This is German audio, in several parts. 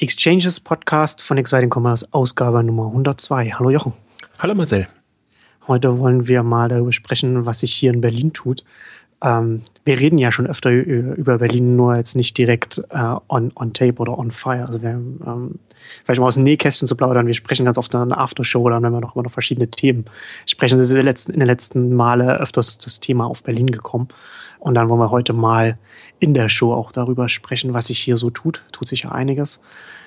Exchanges Podcast von Exciting Commerce, Ausgabe Nummer 102. Hallo Jochen. Hallo Marcel. Heute wollen wir mal darüber sprechen, was sich hier in Berlin tut. Ähm, wir reden ja schon öfter über Berlin, nur jetzt nicht direkt äh, on, on tape oder on fire. Also wir, ähm, vielleicht mal aus dem Nähkästchen zu plaudern, wir sprechen ganz oft in einer Aftershow, dann wenn wir noch immer noch verschiedene Themen sprechen. In den letzten, in den letzten Male öfters das Thema auf Berlin gekommen. Und dann wollen wir heute mal in der Show auch darüber sprechen, was sich hier so tut. Tut sich ja einiges.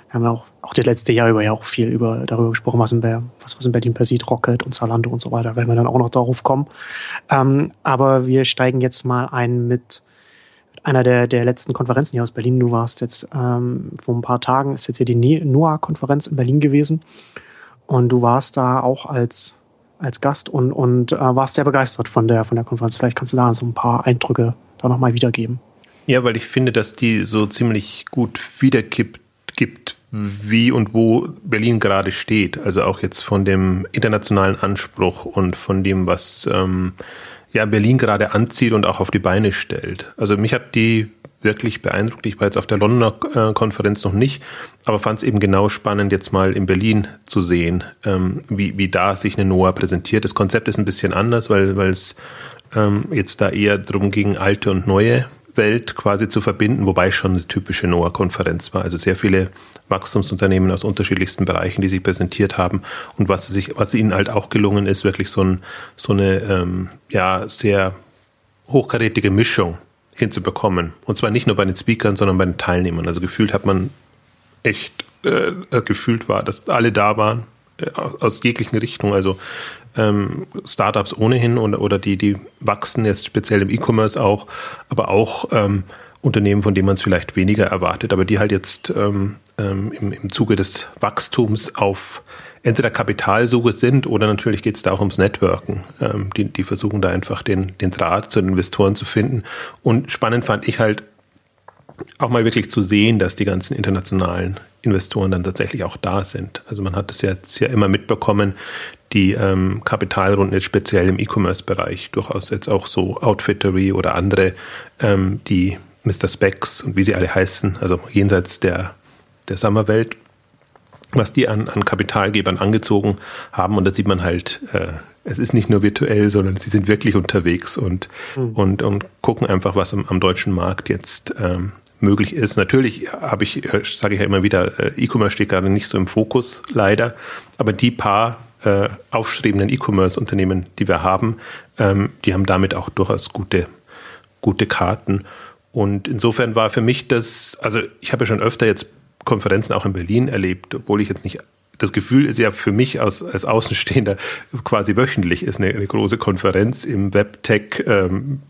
Wir haben ja auch, auch das letzte Jahr über ja auch viel über, darüber gesprochen, was in, Berlin, was, was in Berlin passiert, Rocket und Zalando und so weiter. Werden wir dann auch noch darauf kommen. Ähm, aber wir steigen jetzt mal ein mit einer der, der letzten Konferenzen hier aus Berlin. Du warst jetzt ähm, vor ein paar Tagen, ist jetzt hier die NOAA-Konferenz in Berlin gewesen. Und du warst da auch als, als Gast und, und äh, warst sehr begeistert von der, von der Konferenz. Vielleicht kannst du da so ein paar Eindrücke da nochmal wiedergeben. Ja, weil ich finde, dass die so ziemlich gut wiedergibt, gibt, wie und wo Berlin gerade steht. Also auch jetzt von dem internationalen Anspruch und von dem, was ähm, ja Berlin gerade anzieht und auch auf die Beine stellt. Also mich hat die wirklich beeindruckt. Ich war jetzt auf der Londoner äh, Konferenz noch nicht, aber fand es eben genau spannend, jetzt mal in Berlin zu sehen, ähm, wie, wie da sich eine NOAA präsentiert. Das Konzept ist ein bisschen anders, weil es ähm, jetzt da eher darum ging, alte und neue Welt quasi zu verbinden, wobei schon eine typische NOAA-Konferenz war. Also sehr viele Wachstumsunternehmen aus unterschiedlichsten Bereichen, die sich präsentiert haben. Und was, sich, was ihnen halt auch gelungen ist, wirklich so, ein, so eine ähm, ja, sehr hochkarätige Mischung hinzubekommen. Und zwar nicht nur bei den Speakern, sondern bei den Teilnehmern. Also gefühlt hat man echt äh, gefühlt war, dass alle da waren, äh, aus jeglichen Richtungen. Also ähm, Startups ohnehin oder, oder die, die wachsen jetzt speziell im E-Commerce auch, aber auch ähm, Unternehmen, von denen man es vielleicht weniger erwartet, aber die halt jetzt ähm, ähm, im, im Zuge des Wachstums auf entweder Kapitalsuche sind oder natürlich geht es da auch ums Networken. Ähm, die, die versuchen da einfach den, den Draht zu den Investoren zu finden. Und spannend fand ich halt auch mal wirklich zu sehen, dass die ganzen internationalen Investoren dann tatsächlich auch da sind. Also man hat es jetzt ja immer mitbekommen, die ähm, Kapitalrunden jetzt speziell im E-Commerce-Bereich, durchaus jetzt auch so Outfittery oder andere, ähm, die Mr. Specs und wie sie alle heißen, also jenseits der, der Sommerwelt, was die an, an Kapitalgebern angezogen haben. Und da sieht man halt, äh, es ist nicht nur virtuell, sondern sie sind wirklich unterwegs und, mhm. und, und gucken einfach, was am, am deutschen Markt jetzt ähm, möglich ist. Natürlich habe ich, äh, sage ich ja immer wieder, äh, E-Commerce steht gerade nicht so im Fokus, leider. Aber die paar äh, aufstrebenden E-Commerce-Unternehmen, die wir haben, ähm, die haben damit auch durchaus gute, gute Karten. Und insofern war für mich das, also ich habe ja schon öfter jetzt Konferenzen auch in Berlin erlebt, obwohl ich jetzt nicht das Gefühl ist ja für mich als, als Außenstehender quasi wöchentlich ist eine, eine große Konferenz im Webtech ähm,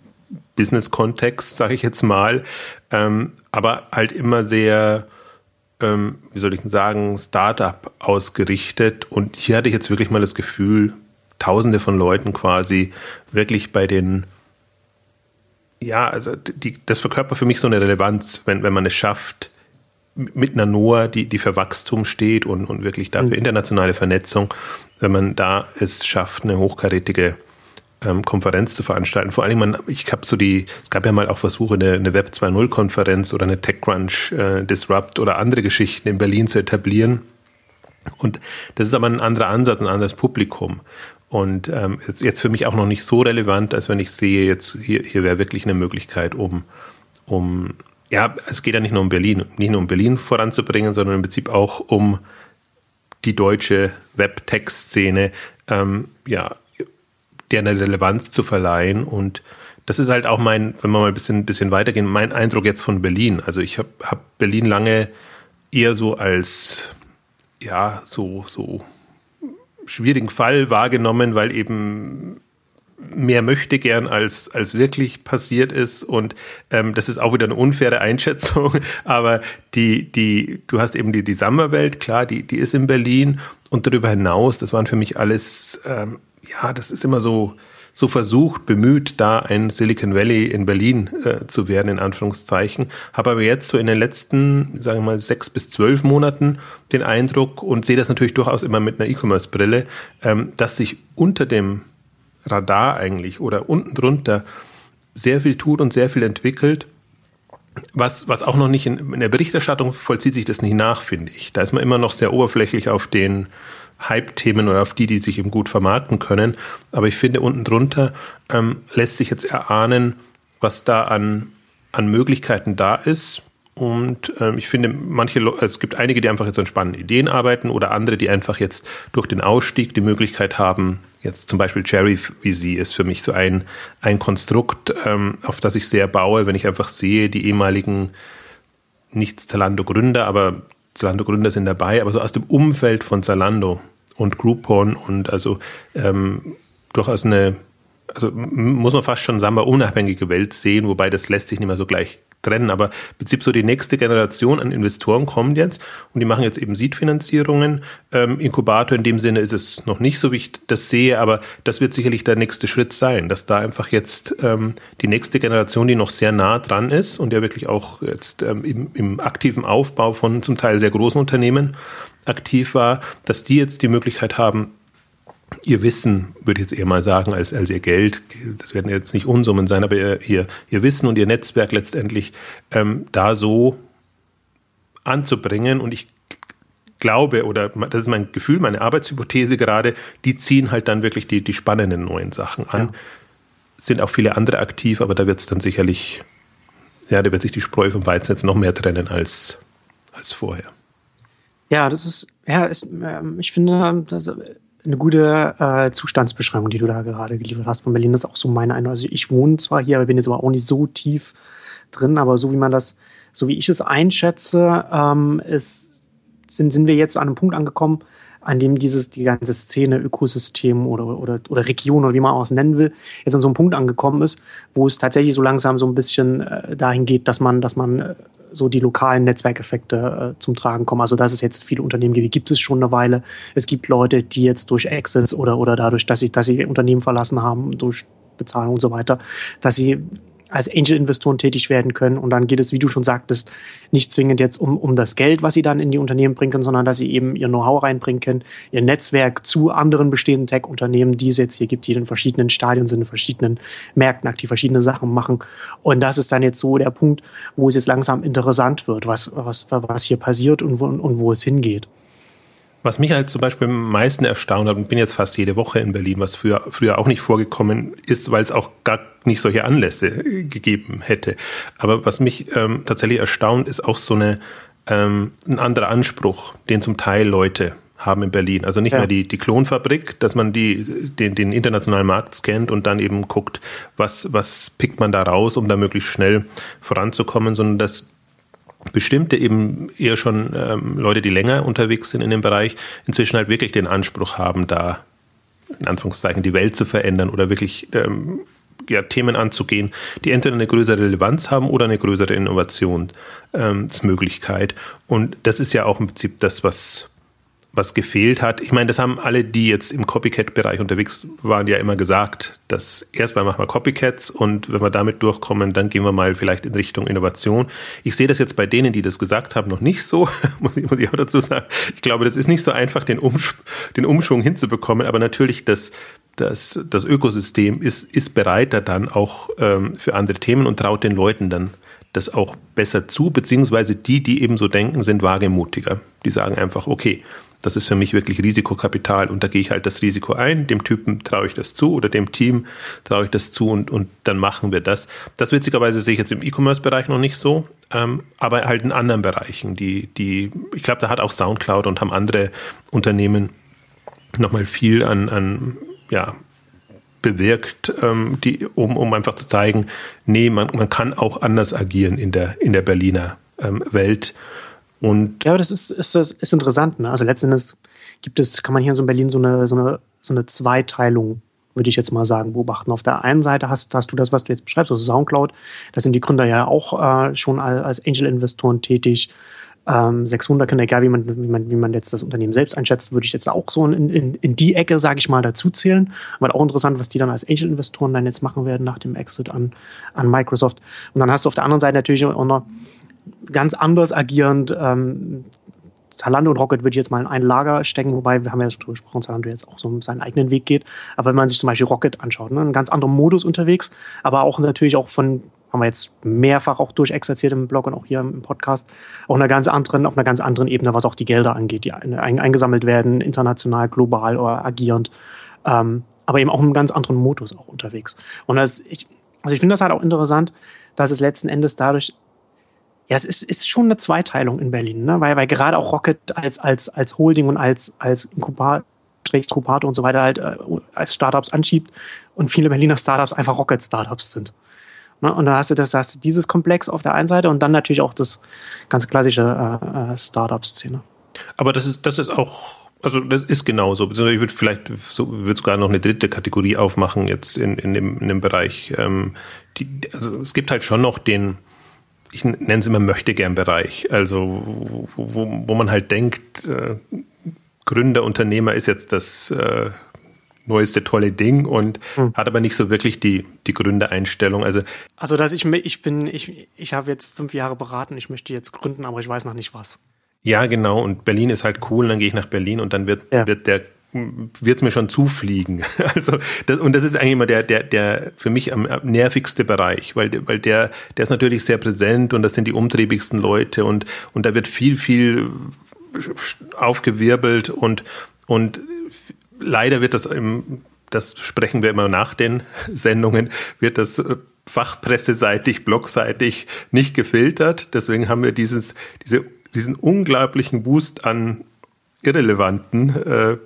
Business-Kontext, sage ich jetzt mal, ähm, aber halt immer sehr, ähm, wie soll ich denn sagen, Startup ausgerichtet. Und hier hatte ich jetzt wirklich mal das Gefühl, Tausende von Leuten quasi wirklich bei den ja, also die, das verkörpert für mich so eine Relevanz, wenn, wenn man es schafft, mit einer NOAA, die, die für Wachstum steht und, und wirklich dafür mhm. internationale Vernetzung, wenn man da es schafft, eine hochkarätige ähm, Konferenz zu veranstalten. Vor allem, man, ich habe so die, es gab ja mal auch Versuche, eine, eine Web 2.0 Konferenz oder eine TechCrunch äh, Disrupt oder andere Geschichten in Berlin zu etablieren. Und das ist aber ein anderer Ansatz, ein anderes Publikum. Und ähm, ist jetzt für mich auch noch nicht so relevant, als wenn ich sehe, jetzt hier, hier wäre wirklich eine Möglichkeit, um, um, ja, es geht ja nicht nur um Berlin, nicht nur um Berlin voranzubringen, sondern im Prinzip auch um die deutsche Web-Tech-Szene, ähm, ja, der eine Relevanz zu verleihen. Und das ist halt auch mein, wenn wir mal ein bisschen, bisschen weitergehen, mein Eindruck jetzt von Berlin. Also ich habe hab Berlin lange eher so als, ja, so, so schwierigen Fall wahrgenommen, weil eben mehr möchte gern als, als wirklich passiert ist. Und ähm, das ist auch wieder eine unfaire Einschätzung. Aber die, die, du hast eben die, die Summerwelt, klar, die, die ist in Berlin. Und darüber hinaus, das waren für mich alles, ähm, ja, das ist immer so, so versucht, bemüht, da ein Silicon Valley in Berlin äh, zu werden, in Anführungszeichen. Habe aber jetzt so in den letzten, sagen wir mal, sechs bis zwölf Monaten den Eindruck und sehe das natürlich durchaus immer mit einer E-Commerce-Brille, ähm, dass sich unter dem Radar eigentlich oder unten drunter sehr viel tut und sehr viel entwickelt was, was auch noch nicht in, in der Berichterstattung vollzieht sich das nicht nach, finde ich. Da ist man immer noch sehr oberflächlich auf den Hype-Themen oder auf die, die sich eben gut vermarkten können. Aber ich finde, unten drunter ähm, lässt sich jetzt erahnen, was da an, an Möglichkeiten da ist. Und ähm, ich finde, manche, es gibt einige, die einfach jetzt an spannenden Ideen arbeiten oder andere, die einfach jetzt durch den Ausstieg die Möglichkeit haben, jetzt zum Beispiel Cherry wie sie ist für mich so ein, ein Konstrukt, ähm, auf das ich sehr baue, wenn ich einfach sehe, die ehemaligen, nicht Zalando-Gründer, aber Zalando-Gründer sind dabei, aber so aus dem Umfeld von Zalando und Groupon und also ähm, durchaus eine, also muss man fast schon Samba unabhängige Welt sehen, wobei das lässt sich nicht mehr so gleich trennen. Aber im Prinzip so die nächste Generation an Investoren kommt jetzt und die machen jetzt eben Seed-Finanzierungen. Ähm, Inkubator in dem Sinne ist es noch nicht so, wie ich das sehe, aber das wird sicherlich der nächste Schritt sein, dass da einfach jetzt ähm, die nächste Generation, die noch sehr nah dran ist und ja wirklich auch jetzt ähm, im, im aktiven Aufbau von zum Teil sehr großen Unternehmen aktiv war, dass die jetzt die Möglichkeit haben, ihr Wissen, würde ich jetzt eher mal sagen, als, als ihr Geld, das werden jetzt nicht Unsummen sein, aber ihr, ihr, ihr Wissen und ihr Netzwerk letztendlich ähm, da so anzubringen. Und ich glaube, oder das ist mein Gefühl, meine Arbeitshypothese gerade, die ziehen halt dann wirklich die, die spannenden neuen Sachen an. Ja. Sind auch viele andere aktiv, aber da wird es dann sicherlich, ja, da wird sich die Spreu vom Weizen jetzt noch mehr trennen als, als vorher. Ja, das ist, ja, ist, äh, ich finde, das, eine gute äh, Zustandsbeschreibung, die du da gerade geliefert hast von Berlin. Das ist auch so meine Einstellung. Also ich wohne zwar hier, aber bin jetzt aber auch nicht so tief drin, aber so wie man das, so wie ich es einschätze, ähm, ist, sind, sind wir jetzt an einem Punkt angekommen, an dem dieses, die ganze Szene, Ökosystem oder, oder, oder Region oder wie man auch es nennen will, jetzt an so einem Punkt angekommen ist, wo es tatsächlich so langsam so ein bisschen äh, dahin geht, dass man, dass man äh, so die lokalen Netzwerkeffekte äh, zum Tragen kommen. Also dass es jetzt viele Unternehmen gibt, gibt es schon eine Weile. Es gibt Leute, die jetzt durch Exits oder, oder dadurch, dass sie, dass sie Unternehmen verlassen haben, durch Bezahlung und so weiter, dass sie als Angel-Investoren tätig werden können. Und dann geht es, wie du schon sagtest, nicht zwingend jetzt um, um das Geld, was sie dann in die Unternehmen bringen können, sondern dass sie eben ihr Know-how reinbringen können, ihr Netzwerk zu anderen bestehenden Tech-Unternehmen, die es jetzt hier gibt, die in verschiedenen Stadien sind, in verschiedenen Märkten aktiv verschiedene Sachen machen. Und das ist dann jetzt so der Punkt, wo es jetzt langsam interessant wird, was, was, was hier passiert und wo, und wo es hingeht. Was mich halt zum Beispiel am meisten erstaunt hat, und bin jetzt fast jede Woche in Berlin, was früher, früher auch nicht vorgekommen ist, weil es auch gar nicht solche Anlässe gegeben hätte. Aber was mich ähm, tatsächlich erstaunt, ist auch so eine, ähm, ein anderer Anspruch, den zum Teil Leute haben in Berlin. Also nicht ja. mehr die, die Klonfabrik, dass man die, den, den internationalen Markt scannt und dann eben guckt, was, was pickt man da raus, um da möglichst schnell voranzukommen, sondern dass bestimmte eben eher schon ähm, Leute, die länger unterwegs sind in dem Bereich, inzwischen halt wirklich den Anspruch haben, da in Anführungszeichen die Welt zu verändern oder wirklich ähm, ja, Themen anzugehen, die entweder eine größere Relevanz haben oder eine größere Innovationsmöglichkeit. Ähm, und das ist ja auch im Prinzip das, was was gefehlt hat. Ich meine, das haben alle, die jetzt im Copycat-Bereich unterwegs waren, ja immer gesagt, dass erstmal machen wir Copycats und wenn wir damit durchkommen, dann gehen wir mal vielleicht in Richtung Innovation. Ich sehe das jetzt bei denen, die das gesagt haben, noch nicht so, muss ich, muss ich auch dazu sagen. Ich glaube, das ist nicht so einfach, den, Umsch den Umschwung hinzubekommen, aber natürlich das, das, das Ökosystem ist, ist bereiter dann auch ähm, für andere Themen und traut den Leuten dann das auch besser zu, beziehungsweise die, die eben so denken, sind wagemutiger. Die sagen einfach, okay, das ist für mich wirklich Risikokapital und da gehe ich halt das Risiko ein, dem Typen traue ich das zu oder dem Team traue ich das zu und, und dann machen wir das. Das witzigerweise sehe ich jetzt im E-Commerce-Bereich noch nicht so, ähm, aber halt in anderen Bereichen, die, die, ich glaube, da hat auch Soundcloud und haben andere Unternehmen nochmal viel an, an ja, bewirkt, ähm, die, um, um einfach zu zeigen, nee, man, man kann auch anders agieren in der, in der Berliner ähm, Welt. Und ja, aber das ist, ist, ist interessant. Ne? Also letztendlich gibt es, kann man hier in Berlin so eine, so eine, so eine Zweiteilung, würde ich jetzt mal sagen, beobachten. Auf der einen Seite hast, hast du das, was du jetzt beschreibst, also Soundcloud. Da sind die Gründer ja auch äh, schon als Angel-Investoren tätig. Ähm, 600 kann, egal wie man, wie, man, wie man jetzt das Unternehmen selbst einschätzt, würde ich jetzt auch so in, in, in die Ecke, sage ich mal, dazu zählen. Aber auch interessant, was die dann als Angel-Investoren dann jetzt machen werden nach dem Exit an, an Microsoft. Und dann hast du auf der anderen Seite natürlich auch noch ganz anders agierend. Ähm, Zalando und Rocket würde ich jetzt mal in ein Lager stecken, wobei wir haben ja schon drüber gesprochen, Zalando jetzt auch so seinen eigenen Weg geht. Aber wenn man sich zum Beispiel Rocket anschaut, ne, ein ganz anderer Modus unterwegs, aber auch natürlich auch von haben wir jetzt mehrfach auch durchexerziert im Blog und auch hier im Podcast, auf einer ganz anderen, auf einer ganz anderen Ebene, was auch die Gelder angeht, die eingesammelt werden, international, global oder agierend. Ähm, aber eben auch in einem ganz anderen Modus auch unterwegs. Und das, ich, also ich finde das halt auch interessant, dass es letzten Endes dadurch, ja, es ist, ist schon eine Zweiteilung in Berlin, ne? weil, weil gerade auch Rocket als, als, als Holding und als, als Inkubator, und so weiter halt äh, als Startups anschiebt und viele Berliner Startups einfach Rocket-Startups sind. Ne? Und da hast du das, hast du dieses Komplex auf der einen Seite und dann natürlich auch das ganz klassische äh, äh Startup-Szene. Aber das ist, das ist auch also das ist genauso. Ich würde vielleicht so, würde sogar noch eine dritte Kategorie aufmachen jetzt in, in, dem, in dem Bereich. Ähm, die, also es gibt halt schon noch den, ich nenne es immer Möchtegern-Bereich, also wo, wo, wo man halt denkt, äh, Gründer, Unternehmer ist jetzt das äh, neueste tolle Ding und hm. hat aber nicht so wirklich die, die Gründereinstellung. Also, also dass ich, ich bin, ich, ich habe jetzt fünf Jahre beraten, ich möchte jetzt gründen, aber ich weiß noch nicht was. Ja, genau. Und Berlin ist halt cool. Dann gehe ich nach Berlin und dann wird, ja. wird der wird es mir schon zufliegen. Also das, und das ist eigentlich immer der der der für mich am, nervigste Bereich, weil weil der der ist natürlich sehr präsent und das sind die umtriebigsten Leute und und da wird viel viel aufgewirbelt und und leider wird das im das sprechen wir immer nach den Sendungen wird das äh, fachpresseseitig, blogseitig nicht gefiltert. Deswegen haben wir dieses diese diesen unglaublichen Boost an irrelevanten äh,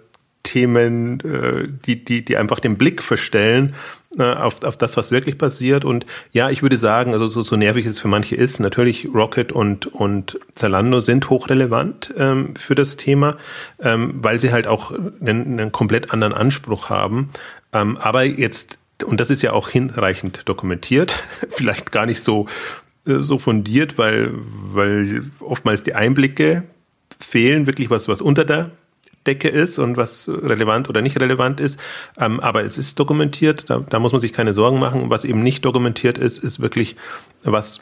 Themen, äh, die, die, die einfach den Blick verstellen äh, auf, auf das, was wirklich passiert. Und ja, ich würde sagen, also so, so nervig es für manche ist, natürlich Rocket und, und Zalando sind hochrelevant ähm, für das Thema, ähm, weil sie halt auch einen, einen komplett anderen Anspruch haben. Ähm, aber jetzt und das ist ja auch hinreichend dokumentiert, vielleicht gar nicht so äh, so fundiert, weil, weil oftmals die Einblicke fehlen, wirklich was, was unter der Decke ist und was relevant oder nicht relevant ist. Ähm, aber es ist dokumentiert, da, da muss man sich keine Sorgen machen. Was eben nicht dokumentiert ist, ist wirklich, was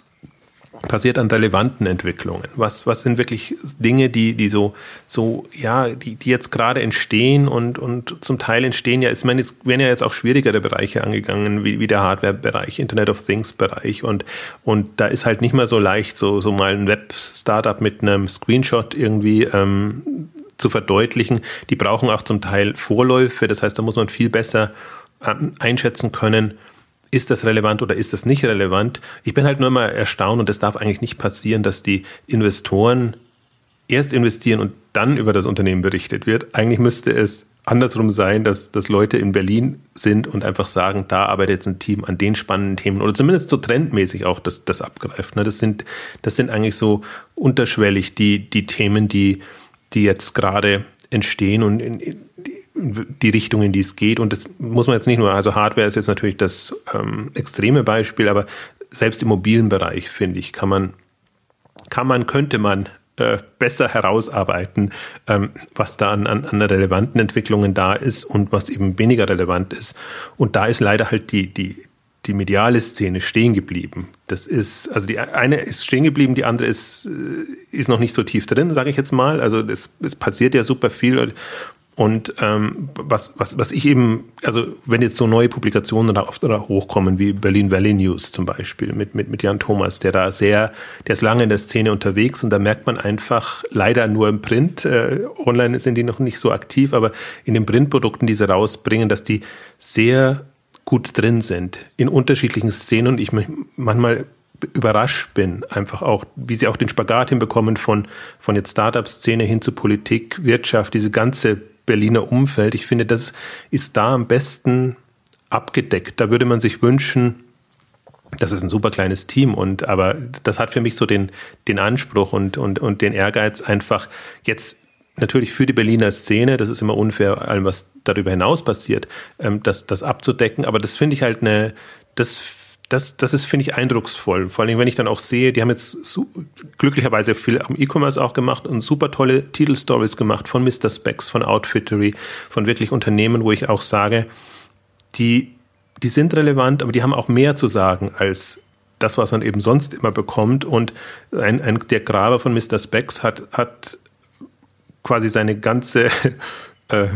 passiert an relevanten Entwicklungen? Was, was sind wirklich Dinge, die, die so, so, ja, die, die jetzt gerade entstehen und, und zum Teil entstehen ja, ich meine, jetzt werden ja jetzt auch schwierigere Bereiche angegangen, wie, wie der Hardware-Bereich, Internet of Things-Bereich und, und da ist halt nicht mehr so leicht, so, so mal ein Web-Startup mit einem Screenshot irgendwie ähm, zu verdeutlichen. Die brauchen auch zum Teil Vorläufe, das heißt, da muss man viel besser ähm, einschätzen können, ist das relevant oder ist das nicht relevant? Ich bin halt nur mal erstaunt und das darf eigentlich nicht passieren, dass die Investoren erst investieren und dann über das Unternehmen berichtet wird. Eigentlich müsste es andersrum sein, dass, dass Leute in Berlin sind und einfach sagen, da arbeitet jetzt ein Team an den spannenden Themen oder zumindest so trendmäßig auch das, das abgreift. Ne? Das, sind, das sind eigentlich so unterschwellig die, die Themen, die, die jetzt gerade entstehen und in, in, die Richtung, in die es geht. Und das muss man jetzt nicht nur, also Hardware ist jetzt natürlich das ähm, extreme Beispiel, aber selbst im mobilen Bereich, finde ich, kann man, kann man, könnte man äh, besser herausarbeiten, ähm, was da an, an, an relevanten Entwicklungen da ist und was eben weniger relevant ist. Und da ist leider halt die, die, die mediale Szene stehen geblieben. Das ist, also die eine ist stehen geblieben, die andere ist, äh, ist noch nicht so tief drin, sage ich jetzt mal. Also es, es passiert ja super viel und ähm, was, was, was ich eben, also wenn jetzt so neue Publikationen da oft oder hochkommen, wie Berlin Valley News zum Beispiel mit, mit, mit Jan Thomas, der da sehr, der ist lange in der Szene unterwegs und da merkt man einfach, leider nur im Print, äh, online sind die noch nicht so aktiv, aber in den Printprodukten, die sie rausbringen, dass die sehr gut drin sind in unterschiedlichen Szenen und ich manchmal überrascht bin, einfach auch, wie sie auch den Spagat hinbekommen von, von jetzt Startup-Szene hin zu Politik, Wirtschaft, diese ganze Berliner Umfeld. Ich finde, das ist da am besten abgedeckt. Da würde man sich wünschen, das ist ein super kleines Team und aber das hat für mich so den, den Anspruch und, und, und den Ehrgeiz einfach jetzt natürlich für die Berliner Szene, das ist immer unfair, allem was darüber hinaus passiert, ähm, das, das abzudecken. Aber das finde ich halt eine, das das, das ist, finde ich, eindrucksvoll. Vor allem, wenn ich dann auch sehe, die haben jetzt so, glücklicherweise viel am E-Commerce auch gemacht und super tolle Titelstories gemacht von Mr. Specs, von Outfittery, von wirklich Unternehmen, wo ich auch sage, die, die sind relevant, aber die haben auch mehr zu sagen als das, was man eben sonst immer bekommt. Und ein, ein, der Graber von Mr. Specs hat, hat quasi seine ganze äh,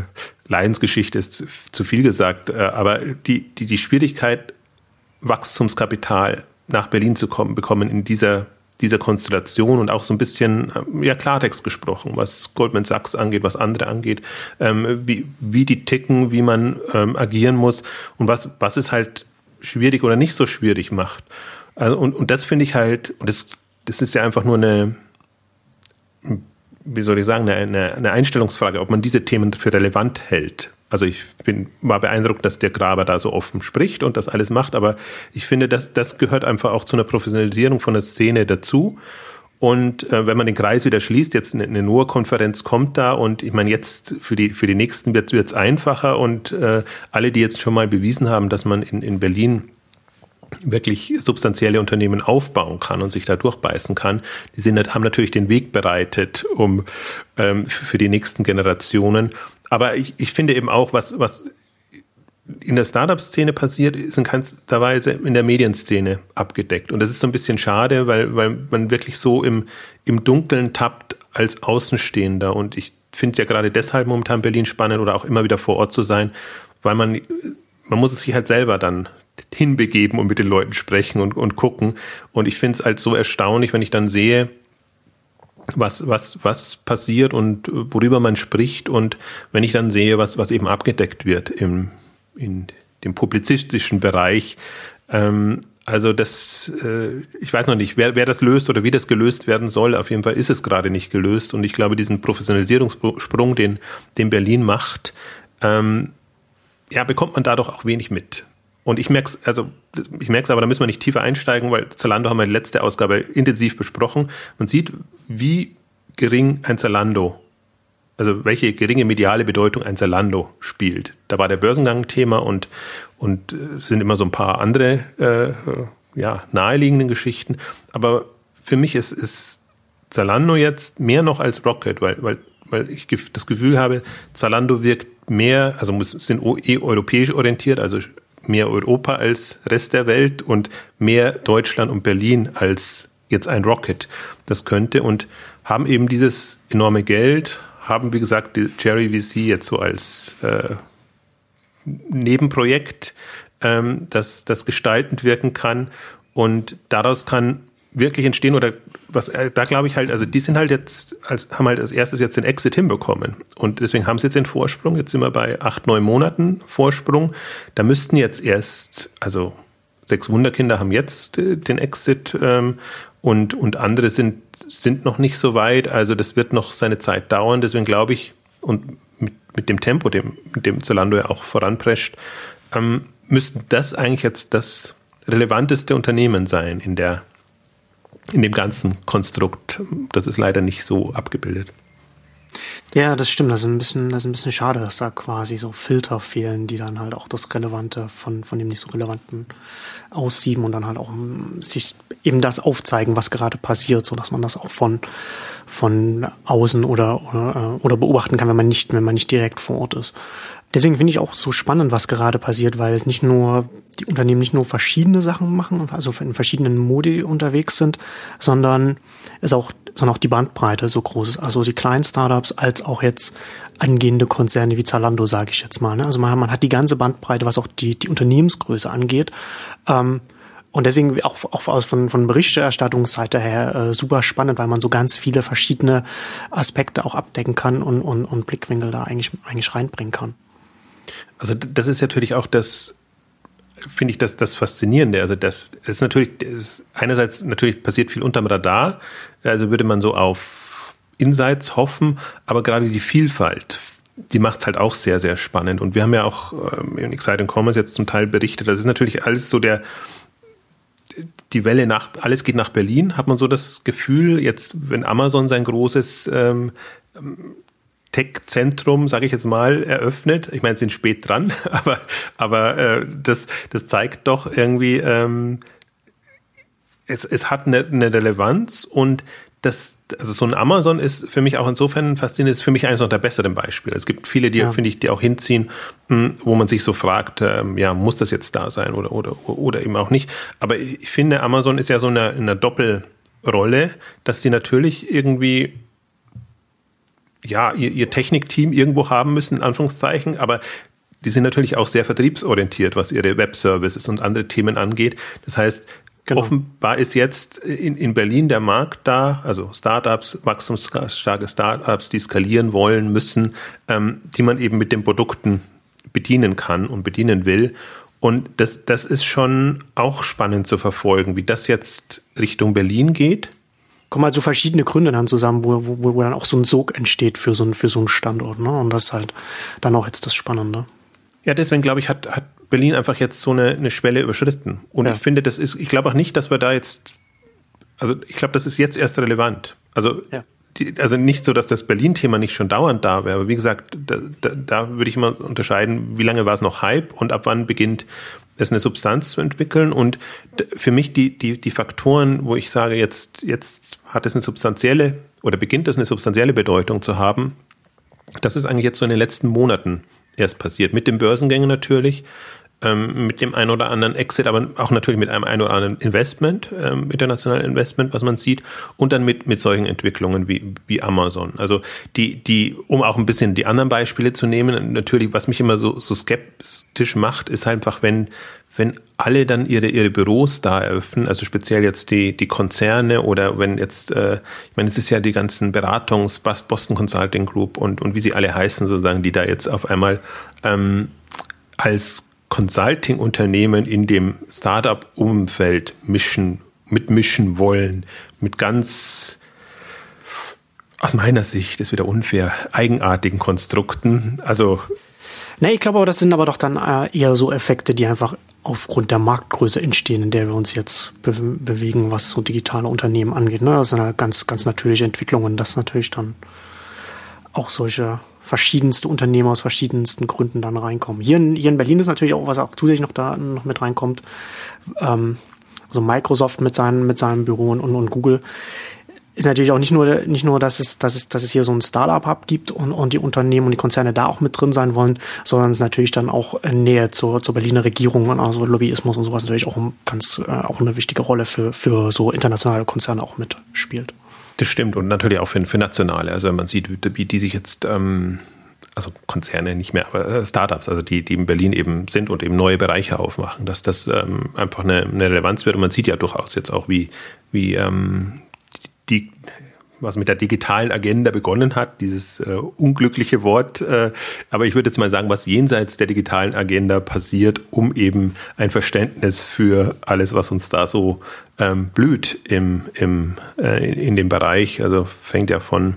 Leidensgeschichte ist zu viel gesagt, äh, aber die, die, die Schwierigkeit Wachstumskapital nach Berlin zu kommen, bekommen in dieser dieser Konstellation und auch so ein bisschen ähm, ja, Klartext gesprochen, was Goldman Sachs angeht, was andere angeht, ähm, wie, wie die ticken, wie man ähm, agieren muss und was, was es halt schwierig oder nicht so schwierig macht. Also, und, und das finde ich halt, und das, das ist ja einfach nur eine, wie soll ich sagen, eine, eine Einstellungsfrage, ob man diese Themen für relevant hält. Also ich bin, war beeindruckt, dass der Graber da so offen spricht und das alles macht, aber ich finde, das, das gehört einfach auch zu einer Professionalisierung von der Szene dazu. Und äh, wenn man den Kreis wieder schließt, jetzt eine, eine NOAA-Konferenz kommt da und ich meine, jetzt für die, für die nächsten wird es einfacher und äh, alle, die jetzt schon mal bewiesen haben, dass man in, in Berlin wirklich substanzielle Unternehmen aufbauen kann und sich da durchbeißen kann, die sind, haben natürlich den Weg bereitet, um ähm, für die nächsten Generationen. Aber ich, ich finde eben auch, was, was in der Startup-Szene passiert, ist in keinster Weise in der Medienszene abgedeckt. Und das ist so ein bisschen schade, weil, weil man wirklich so im, im Dunkeln tappt als Außenstehender. Und ich finde ja gerade deshalb momentan Berlin spannend oder auch immer wieder vor Ort zu sein, weil man, man muss es sich halt selber dann hinbegeben und mit den Leuten sprechen und, und gucken. Und ich finde es halt so erstaunlich, wenn ich dann sehe, was, was, was passiert und worüber man spricht. Und wenn ich dann sehe, was, was eben abgedeckt wird im, in dem publizistischen Bereich, ähm, also das, äh, ich weiß noch nicht, wer, wer das löst oder wie das gelöst werden soll. Auf jeden Fall ist es gerade nicht gelöst. Und ich glaube, diesen Professionalisierungssprung, den, den Berlin macht, ähm, ja, bekommt man da doch auch wenig mit. Und ich merke es, also ich merke es aber, da müssen wir nicht tiefer einsteigen, weil Zalando haben wir in der letzten Ausgabe intensiv besprochen. Man sieht, wie gering ein Zalando, also welche geringe mediale Bedeutung ein Zalando spielt. Da war der Börsengang Thema und, und es sind immer so ein paar andere äh, ja, naheliegenden Geschichten. Aber für mich ist, ist Zalando jetzt mehr noch als Rocket, weil, weil, weil ich das Gefühl habe, Zalando wirkt mehr, also sind eh europäisch orientiert, also mehr Europa als Rest der Welt und mehr Deutschland und Berlin als jetzt ein Rocket das könnte und haben eben dieses enorme Geld, haben wie gesagt die Cherry VC jetzt so als äh, Nebenprojekt, ähm, das, das gestaltend wirken kann und daraus kann wirklich entstehen oder was äh, da glaube ich halt, also die sind halt jetzt, als, haben halt als erstes jetzt den Exit hinbekommen. Und deswegen haben sie jetzt den Vorsprung, jetzt sind wir bei acht, neun Monaten Vorsprung, da müssten jetzt erst, also sechs Wunderkinder haben jetzt äh, den Exit ähm, und, und andere sind, sind noch nicht so weit, also das wird noch seine Zeit dauern, deswegen glaube ich, und mit, mit dem Tempo, dem, dem Zalando ja auch voranprescht, ähm, müssten das eigentlich jetzt das relevanteste Unternehmen sein in der in dem ganzen Konstrukt. Das ist leider nicht so abgebildet. Ja, das stimmt. Das ist ein bisschen, das ist ein bisschen schade, dass da quasi so Filter fehlen, die dann halt auch das Relevante von, von dem nicht so Relevanten aussieben und dann halt auch hm, sich eben das aufzeigen, was gerade passiert, so dass man das auch von, von außen oder, oder, äh, oder beobachten kann, wenn man nicht, wenn man nicht direkt vor Ort ist. Deswegen finde ich auch so spannend, was gerade passiert, weil es nicht nur, die Unternehmen nicht nur verschiedene Sachen machen, also in verschiedenen Modi unterwegs sind, sondern es auch, sondern auch die Bandbreite so groß ist. Also die kleinen Startups als auch jetzt angehende Konzerne wie Zalando, sage ich jetzt mal. Ne? Also man, man, hat die ganze Bandbreite, was auch die, die Unternehmensgröße angeht. Ähm, und deswegen auch, auch von, von Berichterstattungsseite her äh, super spannend, weil man so ganz viele verschiedene Aspekte auch abdecken kann und, und, und Blickwinkel da eigentlich, eigentlich reinbringen kann. Also das ist natürlich auch das, finde ich, das, das Faszinierende. Also das ist natürlich, ist einerseits natürlich passiert viel unterm Radar, also würde man so auf Insights hoffen, aber gerade die Vielfalt, die macht es halt auch sehr, sehr spannend. Und wir haben ja auch ähm, in Exciting Commerce jetzt zum Teil berichtet, das ist natürlich alles so der, die Welle nach, alles geht nach Berlin, hat man so das Gefühl, jetzt, wenn Amazon sein großes ähm, Tech-Zentrum, sage ich jetzt mal, eröffnet. Ich meine, sie sind spät dran, aber, aber äh, das, das zeigt doch irgendwie, ähm, es, es hat eine, eine Relevanz und das, also so ein Amazon ist für mich auch insofern faszinierend, ist für mich eines noch der besseren Beispiele. Es gibt viele, die, ja. finde ich, die auch hinziehen, hm, wo man sich so fragt, ähm, ja, muss das jetzt da sein oder, oder, oder eben auch nicht. Aber ich finde, Amazon ist ja so eine, eine Doppelrolle, dass sie natürlich irgendwie ja, ihr, ihr Technikteam irgendwo haben müssen, in Anführungszeichen, aber die sind natürlich auch sehr vertriebsorientiert, was ihre Webservices und andere Themen angeht. Das heißt, Genau. Offenbar ist jetzt in, in Berlin der Markt da, also Startups, wachstumsstarke Startups, die skalieren wollen, müssen, ähm, die man eben mit den Produkten bedienen kann und bedienen will. Und das, das ist schon auch spannend zu verfolgen, wie das jetzt Richtung Berlin geht. Kommen halt so verschiedene Gründe dann zusammen, wo, wo, wo dann auch so ein Sog entsteht für so, ein, für so einen Standort. Ne? Und das ist halt dann auch jetzt das Spannende. Ja, deswegen glaube ich, hat, hat Berlin einfach jetzt so eine, eine Schwelle überschritten. Und ja. ich finde, das ist, ich glaube auch nicht, dass wir da jetzt, also ich glaube, das ist jetzt erst relevant. Also, ja. die, also nicht so, dass das Berlin-Thema nicht schon dauernd da wäre, aber wie gesagt, da, da, da würde ich immer unterscheiden, wie lange war es noch Hype und ab wann beginnt es eine Substanz zu entwickeln. Und für mich die, die, die Faktoren, wo ich sage, jetzt, jetzt hat es eine substanzielle oder beginnt es eine substanzielle Bedeutung zu haben, das ist eigentlich jetzt so in den letzten Monaten erst passiert. Mit den Börsengängen natürlich, ähm, mit dem einen oder anderen Exit, aber auch natürlich mit einem einen oder anderen Investment, ähm, internationalen Investment, was man sieht, und dann mit, mit solchen Entwicklungen wie, wie Amazon. Also die, die, um auch ein bisschen die anderen Beispiele zu nehmen, natürlich, was mich immer so, so skeptisch macht, ist einfach, wenn, wenn alle dann ihre, ihre Büros da eröffnen, also speziell jetzt die, die Konzerne oder wenn jetzt, äh, ich meine, es ist ja die ganzen Beratungs, Boston Consulting Group und, und wie sie alle heißen, sozusagen, die da jetzt auf einmal ähm, als Consulting-Unternehmen in dem Startup-Umfeld mischen, mitmischen wollen, mit ganz aus meiner Sicht, ist wieder unfair, eigenartigen Konstrukten. Also Ne, ich glaube aber, das sind aber doch dann äh, eher so Effekte, die einfach aufgrund der Marktgröße entstehen, in der wir uns jetzt be bewegen, was so digitale Unternehmen angeht. Ne? Das sind halt ganz, ganz natürliche Entwicklungen, dass natürlich dann auch solche verschiedenste Unternehmen aus verschiedensten Gründen dann reinkommen. Hier in, hier in Berlin ist natürlich auch, was auch zusätzlich noch da noch mit reinkommt, ähm, also Microsoft mit seinen, mit seinem Büro und, und Google ist natürlich auch nicht nur, nicht nur, dass es, dass es, dass es hier so ein Startup-Hub gibt und, und die Unternehmen und die Konzerne da auch mit drin sein wollen, sondern es natürlich dann auch in Nähe zur, zur Berliner Regierung und also Lobbyismus und sowas natürlich auch ganz, äh, auch eine wichtige Rolle für, für so internationale Konzerne auch mitspielt. Das stimmt und natürlich auch für, für nationale. Also man sieht, wie die sich jetzt, ähm, also Konzerne nicht mehr, aber äh, Startups, also die, die in Berlin eben sind und eben neue Bereiche aufmachen, dass das ähm, einfach eine, eine Relevanz wird. Und man sieht ja durchaus jetzt auch, wie, wie ähm, die, was mit der digitalen Agenda begonnen hat, dieses äh, unglückliche Wort. Äh, aber ich würde jetzt mal sagen, was jenseits der digitalen Agenda passiert, um eben ein Verständnis für alles, was uns da so ähm, blüht im, im, äh, in dem Bereich. Also fängt ja von,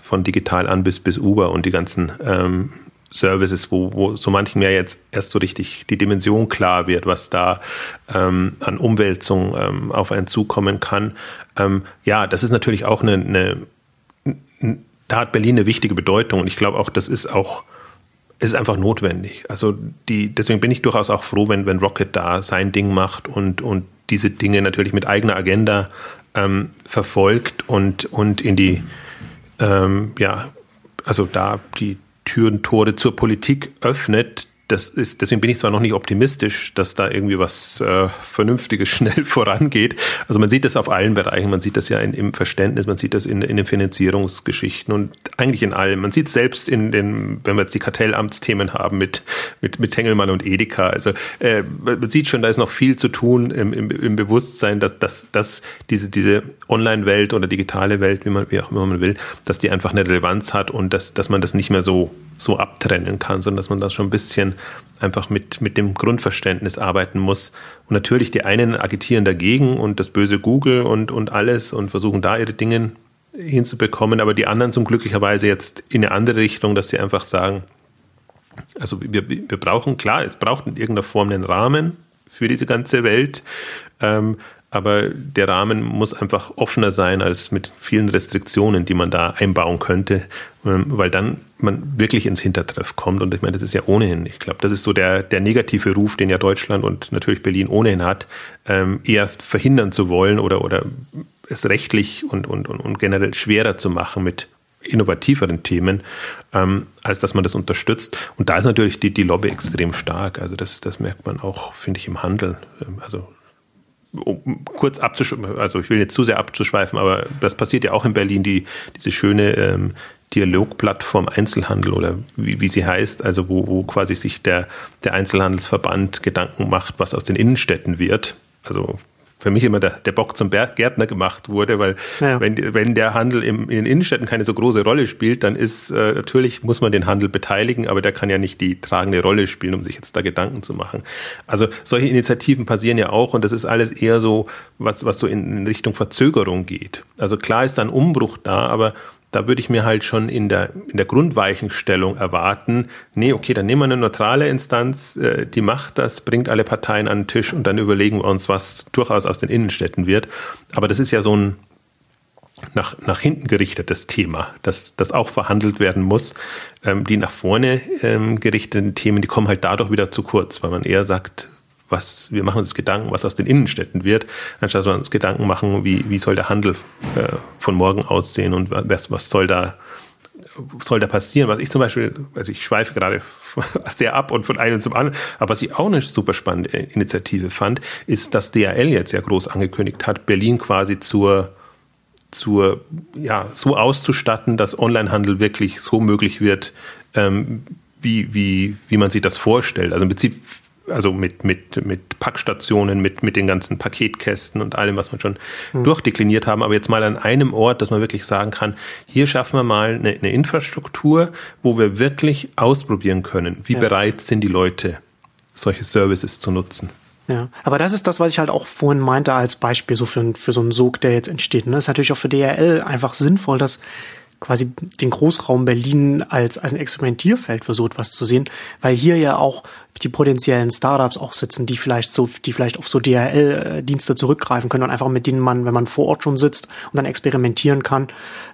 von digital an bis, bis Uber und die ganzen ähm, Services, wo, wo so manchem ja jetzt erst so richtig die Dimension klar wird, was da ähm, an Umwälzung ähm, auf einen zukommen kann. Ähm, ja, das ist natürlich auch eine, eine, da hat Berlin eine wichtige Bedeutung und ich glaube auch, das ist auch ist einfach notwendig. Also die, deswegen bin ich durchaus auch froh, wenn, wenn Rocket da sein Ding macht und, und diese Dinge natürlich mit eigener Agenda ähm, verfolgt und, und in die, ähm, ja, also da die, Türen, Tore zur Politik öffnet, das ist, deswegen bin ich zwar noch nicht optimistisch, dass da irgendwie was äh, Vernünftiges schnell vorangeht. Also man sieht das auf allen Bereichen, man sieht das ja in, im Verständnis, man sieht das in, in den Finanzierungsgeschichten. Und eigentlich in allem. Man sieht selbst in den, wenn wir jetzt die Kartellamtsthemen haben mit, mit, mit Tengelmann und Edeka. Also äh, man sieht schon, da ist noch viel zu tun im, im, im Bewusstsein, dass, dass, dass diese, diese Online-Welt oder digitale Welt, wie man, wie auch immer man will, dass die einfach eine Relevanz hat und dass, dass man das nicht mehr so so abtrennen kann, sondern dass man da schon ein bisschen einfach mit, mit dem Grundverständnis arbeiten muss. Und natürlich, die einen agitieren dagegen und das böse Google und, und alles und versuchen da ihre Dinge hinzubekommen, aber die anderen zum glücklicherweise jetzt in eine andere Richtung, dass sie einfach sagen, also wir, wir brauchen, klar, es braucht in irgendeiner Form einen Rahmen für diese ganze Welt, ähm, aber der Rahmen muss einfach offener sein als mit vielen Restriktionen, die man da einbauen könnte, ähm, weil dann man wirklich ins Hintertreff kommt. Und ich meine, das ist ja ohnehin, ich glaube, das ist so der, der negative Ruf, den ja Deutschland und natürlich Berlin ohnehin hat, ähm, eher verhindern zu wollen oder, oder es rechtlich und, und, und generell schwerer zu machen mit innovativeren Themen, ähm, als dass man das unterstützt. Und da ist natürlich die, die Lobby extrem stark. Also das, das merkt man auch, finde ich, im Handel. Also um kurz abzuschweifen, also ich will jetzt zu sehr abzuschweifen, aber das passiert ja auch in Berlin, die, diese schöne ähm, Dialogplattform Einzelhandel oder wie, wie sie heißt, also wo, wo quasi sich der, der Einzelhandelsverband Gedanken macht, was aus den Innenstädten wird. Also für mich immer der, der Bock zum Gärtner gemacht wurde, weil ja. wenn, wenn der Handel im, in den Innenstädten keine so große Rolle spielt, dann ist äh, natürlich muss man den Handel beteiligen, aber der kann ja nicht die tragende Rolle spielen, um sich jetzt da Gedanken zu machen. Also solche Initiativen passieren ja auch und das ist alles eher so, was, was so in Richtung Verzögerung geht. Also klar ist da ein Umbruch da, aber da würde ich mir halt schon in der, in der Grundweichenstellung erwarten, nee, okay, dann nehmen wir eine neutrale Instanz, äh, die macht das, bringt alle Parteien an den Tisch und dann überlegen wir uns, was durchaus aus den Innenstädten wird. Aber das ist ja so ein nach, nach hinten gerichtetes Thema, das, das auch verhandelt werden muss. Ähm, die nach vorne ähm, gerichteten Themen, die kommen halt dadurch wieder zu kurz, weil man eher sagt, was, wir machen uns Gedanken, was aus den Innenstädten wird, anstatt dass wir uns Gedanken machen, wie, wie soll der Handel äh, von morgen aussehen und was, was soll da soll da passieren? Was ich zum Beispiel, also ich schweife gerade sehr ab und von einem zum anderen, aber was ich auch eine super spannende Initiative fand, ist, dass DHL jetzt ja groß angekündigt hat, Berlin quasi zur zur, ja, so auszustatten, dass Onlinehandel wirklich so möglich wird, ähm, wie, wie, wie man sich das vorstellt. Also im Prinzip also mit, mit, mit Packstationen, mit, mit den ganzen Paketkästen und allem, was wir schon mhm. durchdekliniert haben, aber jetzt mal an einem Ort, dass man wirklich sagen kann, hier schaffen wir mal eine, eine Infrastruktur, wo wir wirklich ausprobieren können, wie ja. bereit sind die Leute, solche Services zu nutzen. Ja, aber das ist das, was ich halt auch vorhin meinte als Beispiel so für, für so einen Sog, der jetzt entsteht. Ne? Das ist natürlich auch für DRL einfach sinnvoll, dass quasi den Großraum Berlin als, als ein Experimentierfeld für so etwas zu sehen, weil hier ja auch die potenziellen Startups auch sitzen, die vielleicht so, die vielleicht auf so DHL-Dienste zurückgreifen können und einfach mit denen man, wenn man vor Ort schon sitzt und dann experimentieren kann,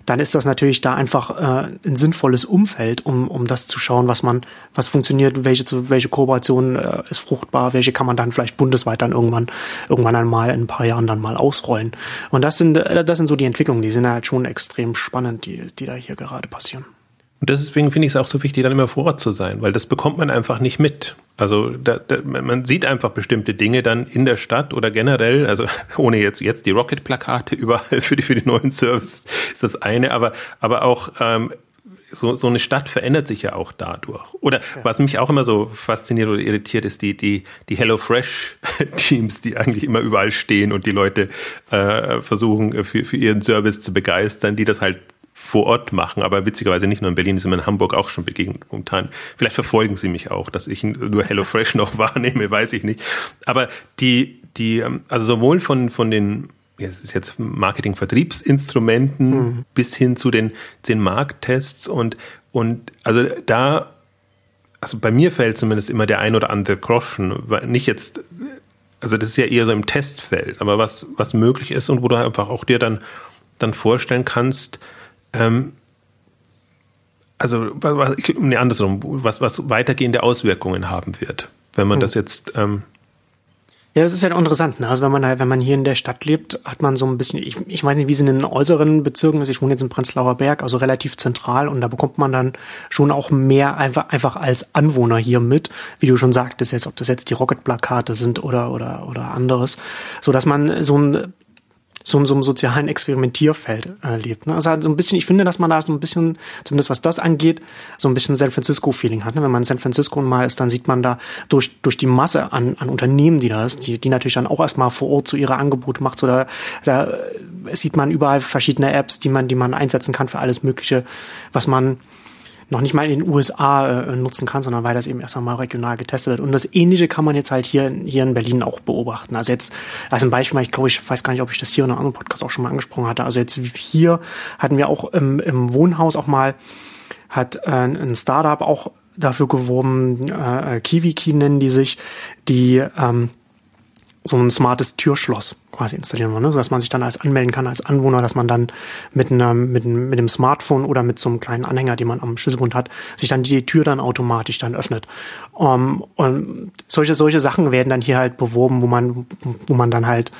dann ist das natürlich da einfach äh, ein sinnvolles Umfeld, um, um das zu schauen, was man, was funktioniert, welche, welche Kooperation äh, ist fruchtbar, welche kann man dann vielleicht bundesweit dann irgendwann, irgendwann einmal in ein paar Jahren dann mal ausrollen. Und das sind, äh, das sind so die Entwicklungen, die sind halt schon extrem spannend, die, die da hier gerade passieren. Und deswegen finde ich es auch so wichtig, dann immer vor Ort zu sein, weil das bekommt man einfach nicht mit. Also da, da, man sieht einfach bestimmte Dinge dann in der Stadt oder generell, also ohne jetzt jetzt die Rocket-Plakate überall für die für die neuen Services ist das eine, aber aber auch ähm, so, so eine Stadt verändert sich ja auch dadurch. Oder ja. was mich auch immer so fasziniert oder irritiert, ist die, die, die HelloFresh-Teams, die eigentlich immer überall stehen und die Leute äh, versuchen, für, für ihren Service zu begeistern, die das halt vor Ort machen, aber witzigerweise nicht nur in Berlin, ist mir in Hamburg auch schon begegnet momentan. Vielleicht verfolgen sie mich auch, dass ich nur HelloFresh noch wahrnehme, weiß ich nicht. Aber die, die, ähm, also sowohl von, von den es ist jetzt Marketing-Vertriebsinstrumenten mhm. bis hin zu den, den Markttests und, und also da, also bei mir fällt zumindest immer der ein oder andere Groschen, weil nicht jetzt, also das ist ja eher so im Testfeld, aber was, was möglich ist und wo du einfach auch dir dann, dann vorstellen kannst, ähm, also, was, nee, andersrum, was, was weitergehende Auswirkungen haben wird, wenn man hm. das jetzt. Ähm ja, das ist ja interessant. Ne? Also wenn man wenn man hier in der Stadt lebt, hat man so ein bisschen, ich, ich weiß nicht, wie es in den äußeren Bezirken ist. Ich wohne jetzt in Prenzlauer Berg, also relativ zentral, und da bekommt man dann schon auch mehr einfach, einfach als Anwohner hier mit, wie du schon sagtest, jetzt, ob das jetzt die Rocket-Plakate sind oder oder oder anderes, so dass man so ein so, so einem sozialen Experimentierfeld äh, lebt. Ne? Also halt so ein bisschen, ich finde, dass man da so ein bisschen, zumindest was das angeht, so ein bisschen San Francisco-Feeling hat. Ne? Wenn man in San Francisco mal ist, dann sieht man da durch, durch die Masse an, an Unternehmen, die da ist, die, die natürlich dann auch erstmal vor Ort so ihre Angebote macht. So da, da sieht man überall verschiedene Apps, die man, die man einsetzen kann für alles Mögliche, was man noch nicht mal in den USA äh, nutzen kann, sondern weil das eben erst einmal regional getestet wird. Und das Ähnliche kann man jetzt halt hier, hier in Berlin auch beobachten. Also jetzt als ein Beispiel, ich glaube, ich weiß gar nicht, ob ich das hier in einem anderen Podcast auch schon mal angesprochen hatte. Also jetzt hier hatten wir auch im, im Wohnhaus auch mal, hat äh, ein Startup auch dafür geworben, äh, KiwiKey nennen die sich, die ähm, so ein smartes Türschloss quasi installieren wollen, ne? sodass man sich dann als anmelden kann als Anwohner, dass man dann mit einem mit, mit dem Smartphone oder mit so einem kleinen Anhänger, den man am Schlüsselbund hat, sich dann die Tür dann automatisch dann öffnet. Um, und solche solche Sachen werden dann hier halt beworben, wo man wo man dann halt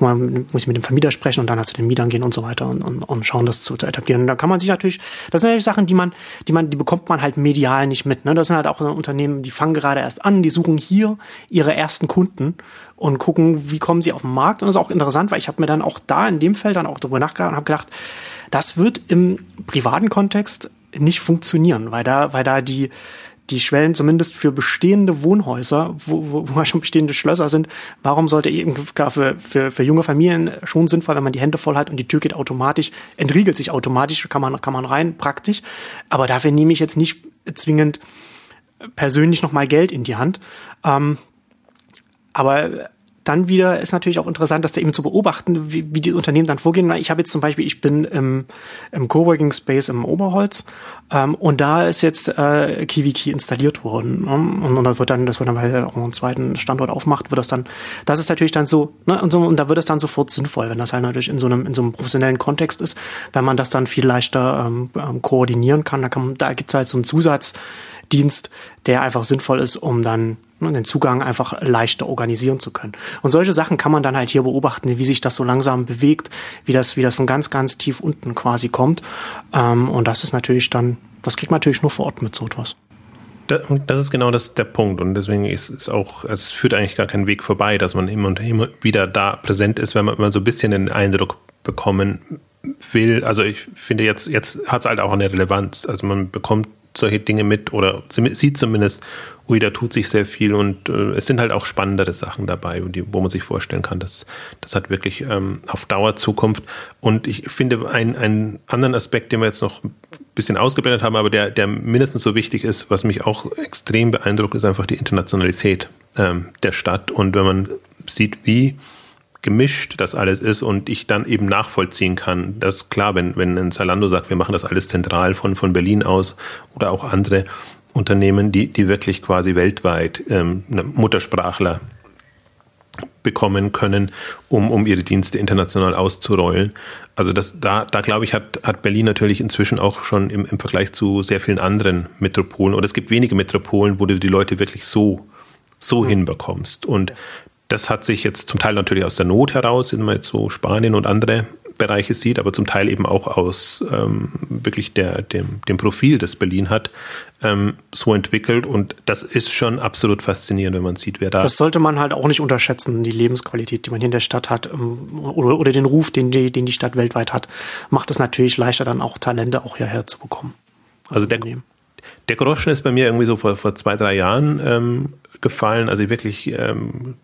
man muss mit dem Vermieter sprechen und dann halt zu den Mietern gehen und so weiter und, und, und schauen, das zu, zu etablieren. Und da kann man sich natürlich, das sind natürlich Sachen, die man die man die bekommt man halt medial nicht mit. Ne? Das sind halt auch Unternehmen, die fangen gerade erst an, die suchen hier ihre ersten Kunden und gucken, wie kommen sie auf den Markt. Und das ist auch interessant, weil ich habe mir dann auch da in dem Feld dann auch darüber nachgedacht und habe gedacht, das wird im privaten Kontext nicht funktionieren, weil da, weil da die, die Schwellen zumindest für bestehende Wohnhäuser, wo, wo, wo schon bestehende Schlösser sind, warum sollte eben für, für, für junge Familien schon sinnvoll, wenn man die Hände voll hat und die Tür geht automatisch, entriegelt sich automatisch, kann man, kann man rein, praktisch. Aber dafür nehme ich jetzt nicht zwingend persönlich nochmal Geld in die Hand. Ähm, aber dann wieder ist natürlich auch interessant, das eben zu beobachten, wie, wie die Unternehmen dann vorgehen. Ich habe jetzt zum Beispiel, ich bin im, im Coworking Space im Oberholz ähm, und da ist jetzt äh, KiwiKey installiert worden. Ne? Und, und dann wird dann, das wird dann, er auch einen zweiten Standort aufmacht, wird das dann, das ist natürlich dann so, ne, und, so, und da wird es dann sofort sinnvoll, wenn das halt natürlich in so einem, in so einem professionellen Kontext ist, wenn man das dann viel leichter ähm, ähm koordinieren kann. Da, kann, da gibt es halt so einen Zusatzdienst, der einfach sinnvoll ist, um dann Ne, den Zugang einfach leichter organisieren zu können. Und solche Sachen kann man dann halt hier beobachten, wie sich das so langsam bewegt, wie das, wie das von ganz, ganz tief unten quasi kommt. Ähm, und das ist natürlich dann, das kriegt man natürlich nur vor Ort mit so etwas. Das ist genau das, der Punkt. Und deswegen ist es auch, es führt eigentlich gar keinen Weg vorbei, dass man immer und immer wieder da präsent ist, wenn man, man so ein bisschen den Eindruck bekommen will. Also ich finde jetzt, jetzt hat es halt auch eine Relevanz. Also man bekommt solche Dinge mit oder sieht zumindest, ui, da tut sich sehr viel und äh, es sind halt auch spannendere Sachen dabei, die, wo man sich vorstellen kann, dass das hat wirklich ähm, auf Dauer Zukunft. Und ich finde einen, einen anderen Aspekt, den wir jetzt noch ein bisschen ausgeblendet haben, aber der, der mindestens so wichtig ist, was mich auch extrem beeindruckt, ist einfach die Internationalität ähm, der Stadt. Und wenn man sieht, wie gemischt das alles ist und ich dann eben nachvollziehen kann, dass klar, wenn, wenn ein Zalando sagt, wir machen das alles zentral von, von Berlin aus oder auch andere Unternehmen, die, die wirklich quasi weltweit ähm, Muttersprachler bekommen können, um, um ihre Dienste international auszurollen. Also das, da, da glaube ich, hat, hat Berlin natürlich inzwischen auch schon im, im Vergleich zu sehr vielen anderen Metropolen, oder es gibt wenige Metropolen, wo du die Leute wirklich so, so hinbekommst. Und das hat sich jetzt zum Teil natürlich aus der Not heraus, wenn man jetzt so Spanien und andere Bereiche sieht, aber zum Teil eben auch aus ähm, wirklich der, dem, dem Profil, das Berlin hat, ähm, so entwickelt. Und das ist schon absolut faszinierend, wenn man sieht, wer da. Das sollte man halt auch nicht unterschätzen, die Lebensqualität, die man hier in der Stadt hat, ähm, oder, oder den Ruf, den die, den die Stadt weltweit hat, macht es natürlich leichter, dann auch Talente auch hierher zu bekommen. Also der, der Groschen ist bei mir irgendwie so vor, vor zwei, drei Jahren ähm, gefallen. Also wirklich ähm,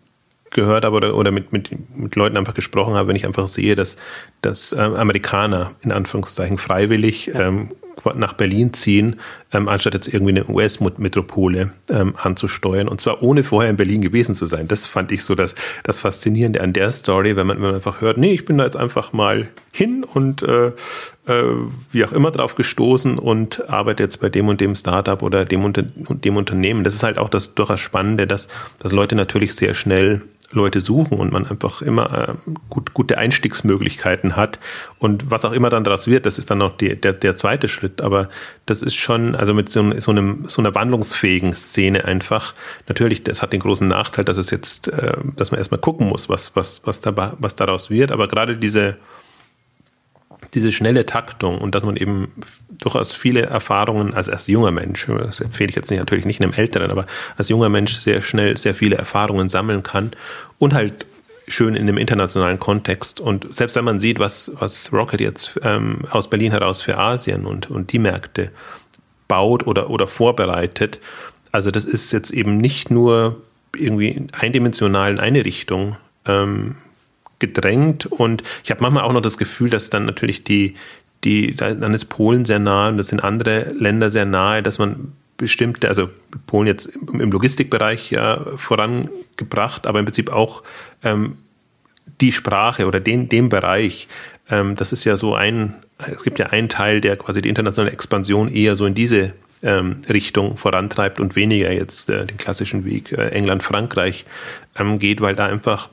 gehört habe oder, oder mit, mit, mit Leuten einfach gesprochen habe, wenn ich einfach sehe, dass, dass ähm, Amerikaner in Anführungszeichen freiwillig ja. ähm, nach Berlin ziehen, ähm, anstatt jetzt irgendwie eine US-Metropole ähm, anzusteuern und zwar ohne vorher in Berlin gewesen zu sein. Das fand ich so das, das Faszinierende an der Story, wenn man, wenn man einfach hört, nee, ich bin da jetzt einfach mal hin und äh, äh, wie auch immer drauf gestoßen und arbeite jetzt bei dem und dem Startup oder dem und dem Unternehmen. Das ist halt auch das durchaus Spannende, dass, dass Leute natürlich sehr schnell Leute suchen und man einfach immer äh, gut, gute Einstiegsmöglichkeiten hat. Und was auch immer dann daraus wird, das ist dann noch die, der, der zweite Schritt. Aber das ist schon, also mit so, so, einem, so einer wandlungsfähigen Szene einfach, natürlich, das hat den großen Nachteil, dass es jetzt, äh, dass man erstmal gucken muss, was, was, was, da, was daraus wird. Aber gerade diese, diese schnelle Taktung und dass man eben durchaus viele Erfahrungen als, als junger Mensch, das empfehle ich jetzt nicht, natürlich nicht einem Älteren, aber als junger Mensch sehr schnell sehr viele Erfahrungen sammeln kann und halt schön in einem internationalen Kontext. Und selbst wenn man sieht, was, was Rocket jetzt ähm, aus Berlin heraus für Asien und, und die Märkte baut oder, oder vorbereitet, also das ist jetzt eben nicht nur irgendwie eindimensional in eine Richtung ähm, gedrängt. Und ich habe manchmal auch noch das Gefühl, dass dann natürlich die, die, dann ist Polen sehr nahe und das sind andere Länder sehr nahe, dass man bestimmte, also Polen jetzt im Logistikbereich ja vorangebracht, aber im Prinzip auch ähm, die Sprache oder den, den Bereich, ähm, das ist ja so ein, es gibt ja einen Teil, der quasi die internationale Expansion eher so in diese ähm, Richtung vorantreibt und weniger jetzt äh, den klassischen Weg äh, England-Frankreich ähm, geht, weil da einfach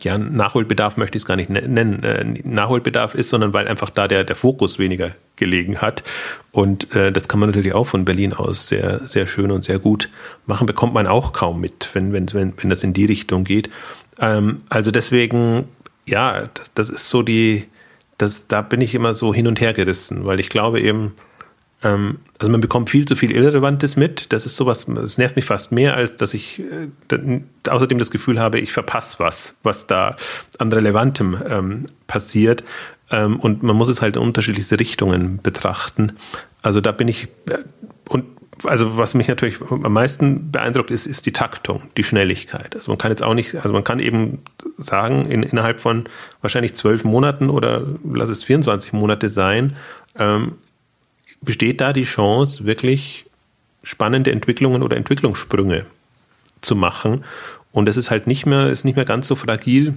ja, Nachholbedarf möchte ich es gar nicht nennen, äh, Nachholbedarf ist, sondern weil einfach da der, der Fokus weniger gelegen hat. Und äh, das kann man natürlich auch von Berlin aus sehr, sehr schön und sehr gut machen. Bekommt man auch kaum mit, wenn, wenn, wenn, wenn das in die Richtung geht. Ähm, also deswegen, ja, das, das ist so die, das, da bin ich immer so hin und her gerissen, weil ich glaube eben, also man bekommt viel zu viel Irrelevantes mit. Das ist sowas, das nervt mich fast mehr, als dass ich äh, außerdem das Gefühl habe, ich verpasse was, was da an Relevantem ähm, passiert. Ähm, und man muss es halt in unterschiedlichste Richtungen betrachten. Also da bin ich, äh, und also was mich natürlich am meisten beeindruckt ist, ist die Taktung, die Schnelligkeit. Also man kann jetzt auch nicht, also man kann eben sagen, in, innerhalb von wahrscheinlich zwölf Monaten oder lass es 24 Monate sein, ähm, besteht da die Chance, wirklich spannende Entwicklungen oder Entwicklungssprünge zu machen. Und es ist halt nicht mehr, ist nicht mehr ganz so fragil,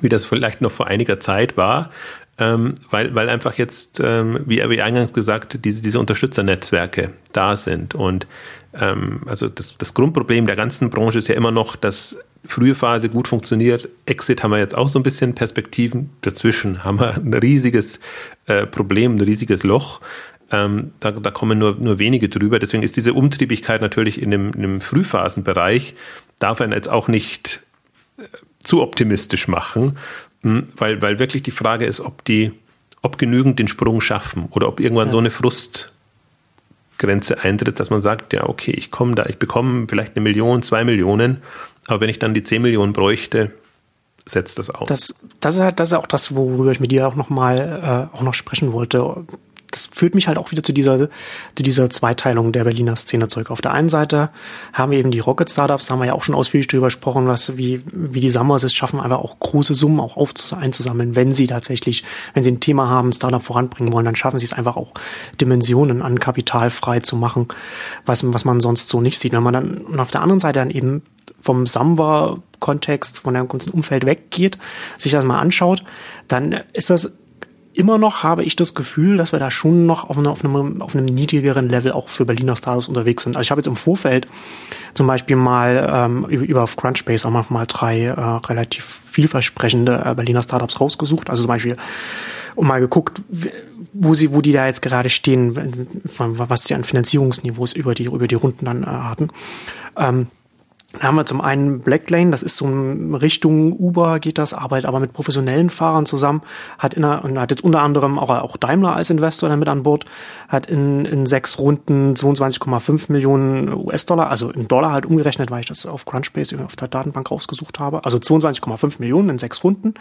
wie das vielleicht noch vor einiger Zeit war, ähm, weil, weil einfach jetzt, ähm, wie, wie eingangs gesagt, diese, diese Unterstützernetzwerke da sind. Und ähm, also das, das Grundproblem der ganzen Branche ist ja immer noch, dass frühe Phase gut funktioniert. Exit haben wir jetzt auch so ein bisschen Perspektiven. Dazwischen haben wir ein riesiges äh, Problem, ein riesiges Loch. Ähm, da, da kommen nur, nur wenige drüber. Deswegen ist diese Umtriebigkeit natürlich in dem, in dem Frühphasenbereich, darf man jetzt auch nicht äh, zu optimistisch machen, hm, weil, weil wirklich die Frage ist, ob die, ob genügend den Sprung schaffen oder ob irgendwann ja. so eine Frustgrenze eintritt, dass man sagt, ja, okay, ich komme da, ich bekomme vielleicht eine Million, zwei Millionen, aber wenn ich dann die zehn Millionen bräuchte, setzt das aus. Das, das, ist, halt, das ist auch das, worüber ich mit dir auch noch mal äh, auch noch sprechen wollte das führt mich halt auch wieder zu dieser, zu dieser Zweiteilung der Berliner Szene zurück. Auf der einen Seite haben wir eben die Rocket Startups, da haben wir ja auch schon ausführlich drüber gesprochen, was, wie, wie die Summers es schaffen, einfach auch große Summen auch einzusammeln, wenn sie tatsächlich, wenn sie ein Thema haben, Startup voranbringen wollen, dann schaffen sie es einfach auch Dimensionen an Kapital frei zu machen, was, was man sonst so nicht sieht. Wenn man dann, und auf der anderen Seite dann eben vom Samba-Kontext, von dem ganzen Umfeld weggeht, sich das mal anschaut, dann ist das immer noch habe ich das Gefühl, dass wir da schon noch auf, eine, auf, einem, auf einem niedrigeren Level auch für Berliner Startups unterwegs sind. Also ich habe jetzt im Vorfeld zum Beispiel mal ähm, über auf Crunchbase auch mal drei äh, relativ vielversprechende äh, Berliner Startups rausgesucht. Also zum Beispiel und mal geguckt, wo sie, wo die da jetzt gerade stehen, was sie an Finanzierungsniveaus über die über die Runden dann äh, hatten. Ähm, da haben wir zum einen Blacklane, das ist so in Richtung Uber geht das, arbeitet aber mit professionellen Fahrern zusammen, hat, in hat jetzt unter anderem auch, auch Daimler als Investor damit an Bord, hat in, in sechs Runden 22,5 Millionen US-Dollar, also in Dollar halt umgerechnet, weil ich das auf Crunchbase auf der Datenbank rausgesucht habe, also 22,5 Millionen in sechs Runden.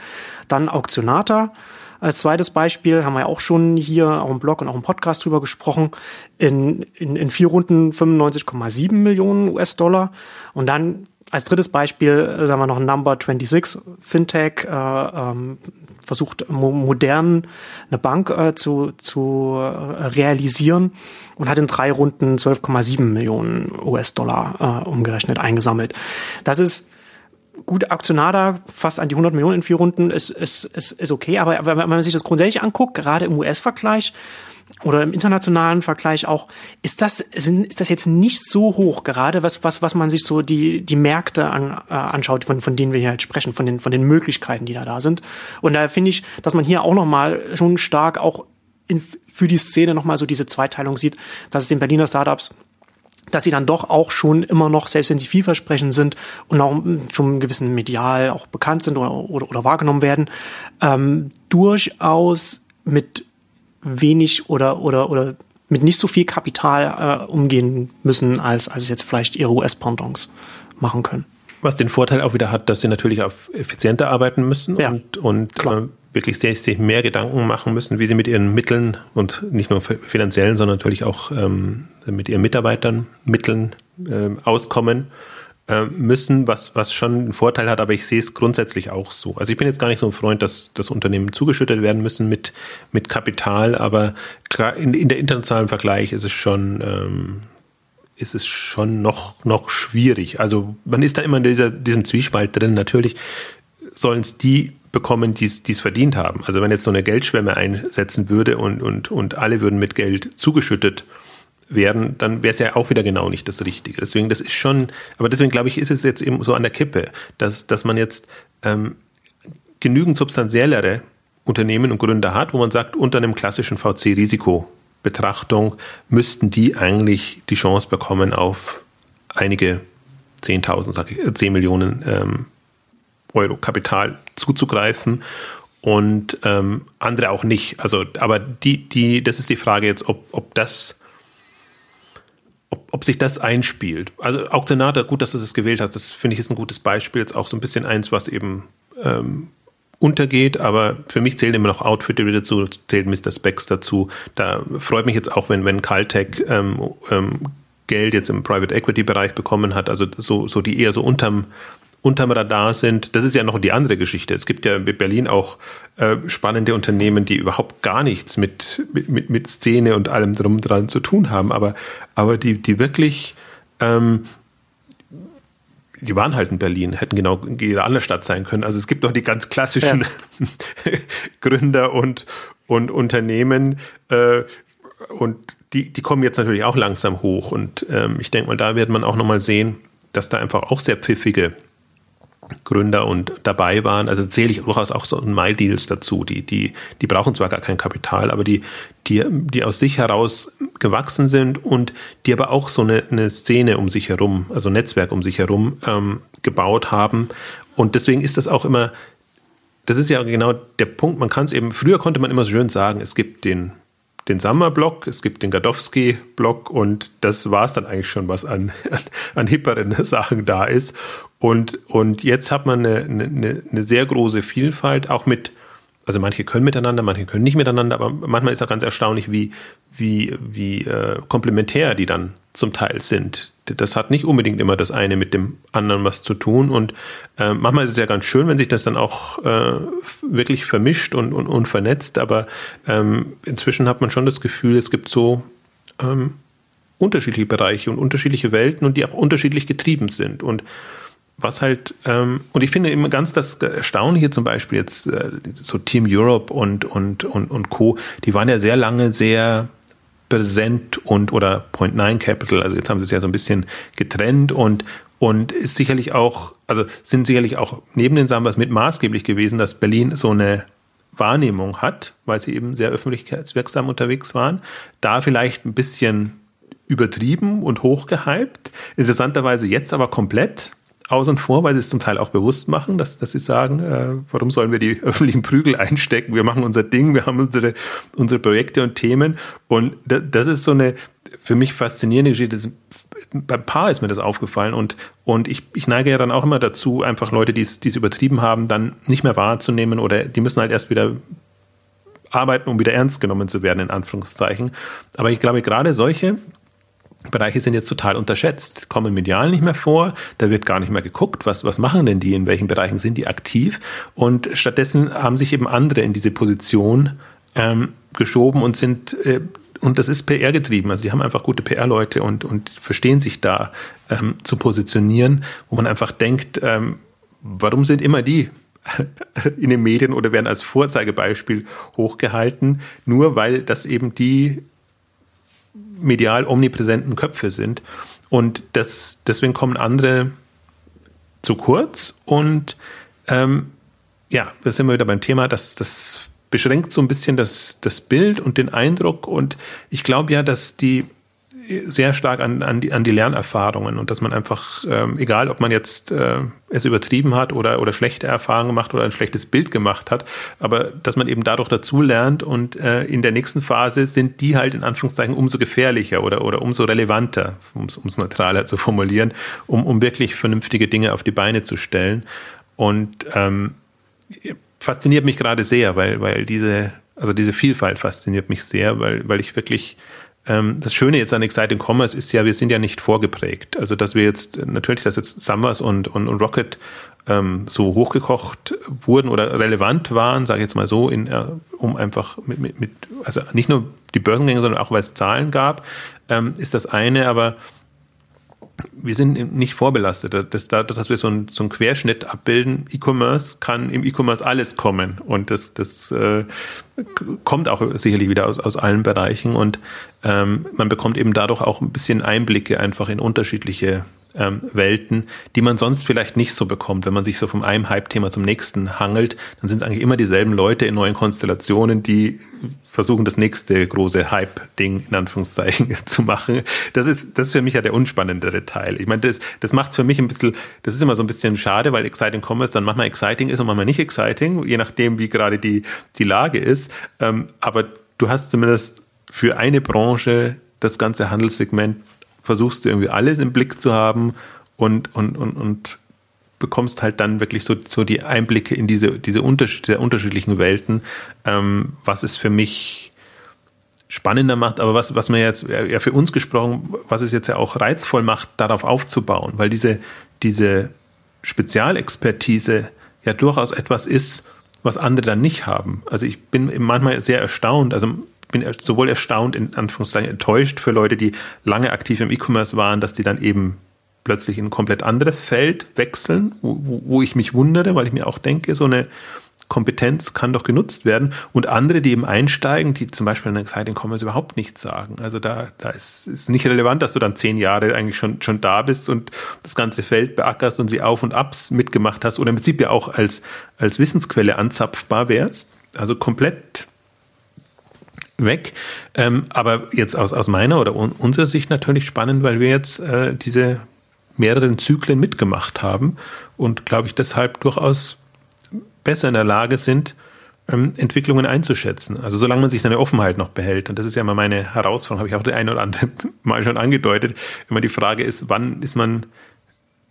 Dann Auktionata, als zweites Beispiel haben wir auch schon hier auch im Blog und auch im Podcast drüber gesprochen. In, in, in vier Runden 95,7 Millionen US-Dollar. Und dann als drittes Beispiel äh, sagen wir noch Number 26 Fintech äh, ähm, versucht mo modern eine Bank äh, zu, zu äh, realisieren und hat in drei Runden 12,7 Millionen US-Dollar äh, umgerechnet eingesammelt. Das ist gut, Aktionada fast an die 100 Millionen in vier Runden ist, ist, ist, ist okay, aber wenn man sich das grundsätzlich anguckt, gerade im US-Vergleich oder im internationalen Vergleich auch, ist das, sind, ist das jetzt nicht so hoch, gerade was, was, was man sich so die, die Märkte an, äh, anschaut, von, von denen wir hier halt sprechen, von den, von den Möglichkeiten, die da da sind. Und da finde ich, dass man hier auch nochmal schon stark auch in, für die Szene nochmal so diese Zweiteilung sieht, dass es den Berliner Startups dass sie dann doch auch schon immer noch, selbst wenn sie vielversprechend sind und auch schon gewissen medial auch bekannt sind oder, oder, oder wahrgenommen werden, ähm, durchaus mit wenig oder, oder, oder mit nicht so viel Kapital äh, umgehen müssen, als, als jetzt vielleicht ihre US-Pendants machen können. Was den Vorteil auch wieder hat, dass sie natürlich auf effizienter arbeiten müssen ja, und, und äh, wirklich sehr, sich mehr Gedanken machen müssen, wie sie mit ihren Mitteln und nicht nur finanziellen, sondern natürlich auch ähm, mit ihren Mitarbeitern Mitteln äh, auskommen äh, müssen, was, was schon einen Vorteil hat, aber ich sehe es grundsätzlich auch so. Also ich bin jetzt gar nicht so ein Freund, dass das Unternehmen zugeschüttet werden müssen mit, mit Kapital, aber klar, in, in der internationalen Vergleich ist es schon, ähm, ist es schon noch, noch schwierig. Also man ist da immer in dieser, diesem Zwiespalt drin. Natürlich sollen es die bekommen, die es verdient haben. Also wenn jetzt so eine Geldschwemme einsetzen würde und, und, und alle würden mit Geld zugeschüttet werden, dann wäre es ja auch wieder genau nicht das Richtige. Deswegen, das ist schon, aber deswegen glaube ich, ist es jetzt eben so an der Kippe, dass, dass man jetzt ähm, genügend substanziellere Unternehmen und Gründer hat, wo man sagt, unter einem klassischen VC-Risikobetrachtung müssten die eigentlich die Chance bekommen auf einige 10.000, sage ich, 10 Millionen ähm, Euro Kapital zuzugreifen und ähm, andere auch nicht. Also, aber die, die, das ist die Frage jetzt, ob, ob das, ob, ob sich das einspielt. Also Auktionator, gut, dass du das gewählt hast, das finde ich ist ein gutes Beispiel, jetzt auch so ein bisschen eins, was eben ähm, untergeht, aber für mich zählen immer noch wieder dazu, zählt Mr. Specs dazu. Da freut mich jetzt auch, wenn, wenn Caltech ähm, ähm, Geld jetzt im Private Equity Bereich bekommen hat, also so, so die eher so unterm, unterm Radar sind. Das ist ja noch die andere Geschichte. Es gibt ja in Berlin auch äh, spannende Unternehmen, die überhaupt gar nichts mit, mit, mit Szene und allem drum dran zu tun haben, aber, aber die, die wirklich ähm, die waren halt in Berlin, hätten genau in jeder andere Stadt sein können. Also es gibt noch die ganz klassischen ja. Gründer und, und Unternehmen äh, und die, die kommen jetzt natürlich auch langsam hoch und ähm, ich denke mal, da wird man auch nochmal sehen, dass da einfach auch sehr pfiffige Gründer und dabei waren. Also zähle ich durchaus auch so My-Deals dazu. Die, die, die brauchen zwar gar kein Kapital, aber die, die, die aus sich heraus gewachsen sind und die aber auch so eine, eine Szene um sich herum, also Netzwerk um sich herum ähm, gebaut haben. Und deswegen ist das auch immer, das ist ja genau der Punkt. Man kann es eben, früher konnte man immer so schön sagen, es gibt den den Sammer-Block, es gibt den Gadowski-Block und das war es dann eigentlich schon, was an, an, an hipperen Sachen da ist. Und, und jetzt hat man eine, eine, eine sehr große Vielfalt, auch mit, also manche können miteinander, manche können nicht miteinander, aber manchmal ist auch ganz erstaunlich, wie, wie, wie äh, komplementär die dann zum Teil sind. Das hat nicht unbedingt immer das eine mit dem anderen was zu tun. Und äh, manchmal ist es ja ganz schön, wenn sich das dann auch äh, wirklich vermischt und, und, und vernetzt. Aber ähm, inzwischen hat man schon das Gefühl, es gibt so ähm, unterschiedliche Bereiche und unterschiedliche Welten und die auch unterschiedlich getrieben sind. Und was halt, ähm, und ich finde immer ganz das Erstaunliche zum Beispiel jetzt, äh, so Team Europe und, und, und, und Co., die waren ja sehr lange sehr präsent und oder Point Nine Capital, also jetzt haben sie es ja so ein bisschen getrennt und, und ist sicherlich auch, also sind sicherlich auch neben den Sambas mit maßgeblich gewesen, dass Berlin so eine Wahrnehmung hat, weil sie eben sehr öffentlichkeitswirksam unterwegs waren, da vielleicht ein bisschen übertrieben und hochgehypt, interessanterweise jetzt aber komplett außen vor, weil sie es zum Teil auch bewusst machen, dass, dass sie sagen, äh, warum sollen wir die öffentlichen Prügel einstecken? Wir machen unser Ding, wir haben unsere, unsere Projekte und Themen. Und das ist so eine für mich faszinierende Geschichte. Das, beim Paar ist mir das aufgefallen und, und ich, ich neige ja dann auch immer dazu, einfach Leute, die es übertrieben haben, dann nicht mehr wahrzunehmen oder die müssen halt erst wieder arbeiten, um wieder ernst genommen zu werden, in Anführungszeichen. Aber ich glaube, gerade solche Bereiche sind jetzt total unterschätzt, kommen medial nicht mehr vor, da wird gar nicht mehr geguckt, was, was machen denn die, in welchen Bereichen sind die aktiv? Und stattdessen haben sich eben andere in diese Position ähm, geschoben und sind, äh, und das ist PR getrieben, also die haben einfach gute PR-Leute und, und verstehen sich da ähm, zu positionieren, wo man einfach denkt, ähm, warum sind immer die in den Medien oder werden als Vorzeigebeispiel hochgehalten, nur weil das eben die medial omnipräsenten Köpfe sind. Und das, deswegen kommen andere zu kurz. Und ähm, ja, da sind wir wieder beim Thema, dass das beschränkt so ein bisschen das, das Bild und den Eindruck. Und ich glaube ja, dass die sehr stark an, an, die, an die Lernerfahrungen und dass man einfach, ähm, egal ob man jetzt äh, es übertrieben hat oder, oder schlechte Erfahrungen gemacht oder ein schlechtes Bild gemacht hat, aber dass man eben dadurch dazu lernt und äh, in der nächsten Phase sind die halt in Anführungszeichen umso gefährlicher oder, oder umso relevanter, um es neutraler zu formulieren, um, um wirklich vernünftige Dinge auf die Beine zu stellen. Und ähm, fasziniert mich gerade sehr, weil, weil diese, also diese Vielfalt fasziniert mich sehr, weil, weil ich wirklich das Schöne jetzt an Exciting Commerce ist ja, wir sind ja nicht vorgeprägt. Also, dass wir jetzt, natürlich, dass jetzt Summers und, und, und Rocket ähm, so hochgekocht wurden oder relevant waren, sage ich jetzt mal so, in, äh, um einfach mit, mit, mit, also nicht nur die Börsengänge, sondern auch weil es Zahlen gab, ähm, ist das eine, aber wir sind nicht vorbelastet. Das, dadurch, dass wir so, ein, so einen Querschnitt abbilden, E-Commerce kann im E-Commerce alles kommen. Und das, das äh, kommt auch sicherlich wieder aus, aus allen Bereichen. Und ähm, man bekommt eben dadurch auch ein bisschen Einblicke einfach in unterschiedliche ähm, Welten, die man sonst vielleicht nicht so bekommt. Wenn man sich so vom einem Hype-Thema zum nächsten hangelt, dann sind es eigentlich immer dieselben Leute in neuen Konstellationen, die versuchen, das nächste große Hype-Ding in Anführungszeichen zu machen. Das ist, das ist für mich ja der unspannendere Teil. Ich meine, das, das macht es für mich ein bisschen, das ist immer so ein bisschen schade, weil Exciting Commerce dann manchmal exciting ist und manchmal nicht exciting, je nachdem, wie gerade die, die Lage ist. Ähm, aber du hast zumindest für eine Branche das ganze Handelssegment versuchst du irgendwie alles im Blick zu haben und, und, und, und bekommst halt dann wirklich so, so die Einblicke in diese, diese unterschied unterschiedlichen Welten, ähm, was es für mich spannender macht, aber was, was mir jetzt, ja für uns gesprochen, was es jetzt ja auch reizvoll macht, darauf aufzubauen, weil diese, diese Spezialexpertise ja durchaus etwas ist, was andere dann nicht haben. Also ich bin manchmal sehr erstaunt, also bin sowohl erstaunt, in Anführungszeichen enttäuscht für Leute, die lange aktiv im E-Commerce waren, dass die dann eben plötzlich in ein komplett anderes Feld wechseln, wo, wo ich mich wundere, weil ich mir auch denke, so eine Kompetenz kann doch genutzt werden. Und andere, die eben einsteigen, die zum Beispiel in Exciting Commerce überhaupt nichts sagen. Also da, da ist, ist nicht relevant, dass du dann zehn Jahre eigentlich schon, schon da bist und das ganze Feld beackerst und sie Auf und Abs mitgemacht hast oder im Prinzip ja auch als, als Wissensquelle anzapfbar wärst. Also komplett weg. Ähm, aber jetzt aus, aus meiner oder un unserer Sicht natürlich spannend, weil wir jetzt äh, diese mehreren Zyklen mitgemacht haben und glaube ich deshalb durchaus besser in der Lage sind, ähm, Entwicklungen einzuschätzen. Also solange man sich seine Offenheit noch behält. Und das ist ja immer meine Herausforderung, habe ich auch das eine oder andere Mal schon angedeutet. Immer die Frage ist, wann ist man,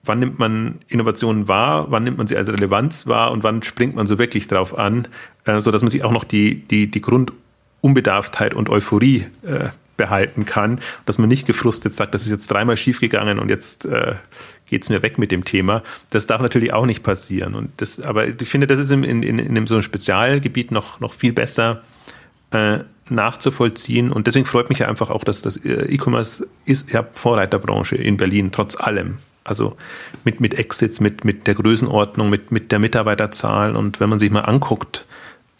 wann nimmt man Innovationen wahr, wann nimmt man sie als Relevanz wahr und wann springt man so wirklich drauf an, äh, so dass man sich auch noch die, die, die Grundunbedarftheit und Euphorie äh, behalten kann, dass man nicht gefrustet sagt, das ist jetzt dreimal schiefgegangen und jetzt äh, geht es mir weg mit dem Thema. Das darf natürlich auch nicht passieren. Und das, aber ich finde, das ist in, in, in so einem Spezialgebiet noch, noch viel besser äh, nachzuvollziehen. Und deswegen freut mich einfach auch, dass das äh, E-Commerce ist ja Vorreiterbranche in Berlin, trotz allem. Also mit, mit Exits, mit, mit der Größenordnung, mit, mit der Mitarbeiterzahl. Und wenn man sich mal anguckt,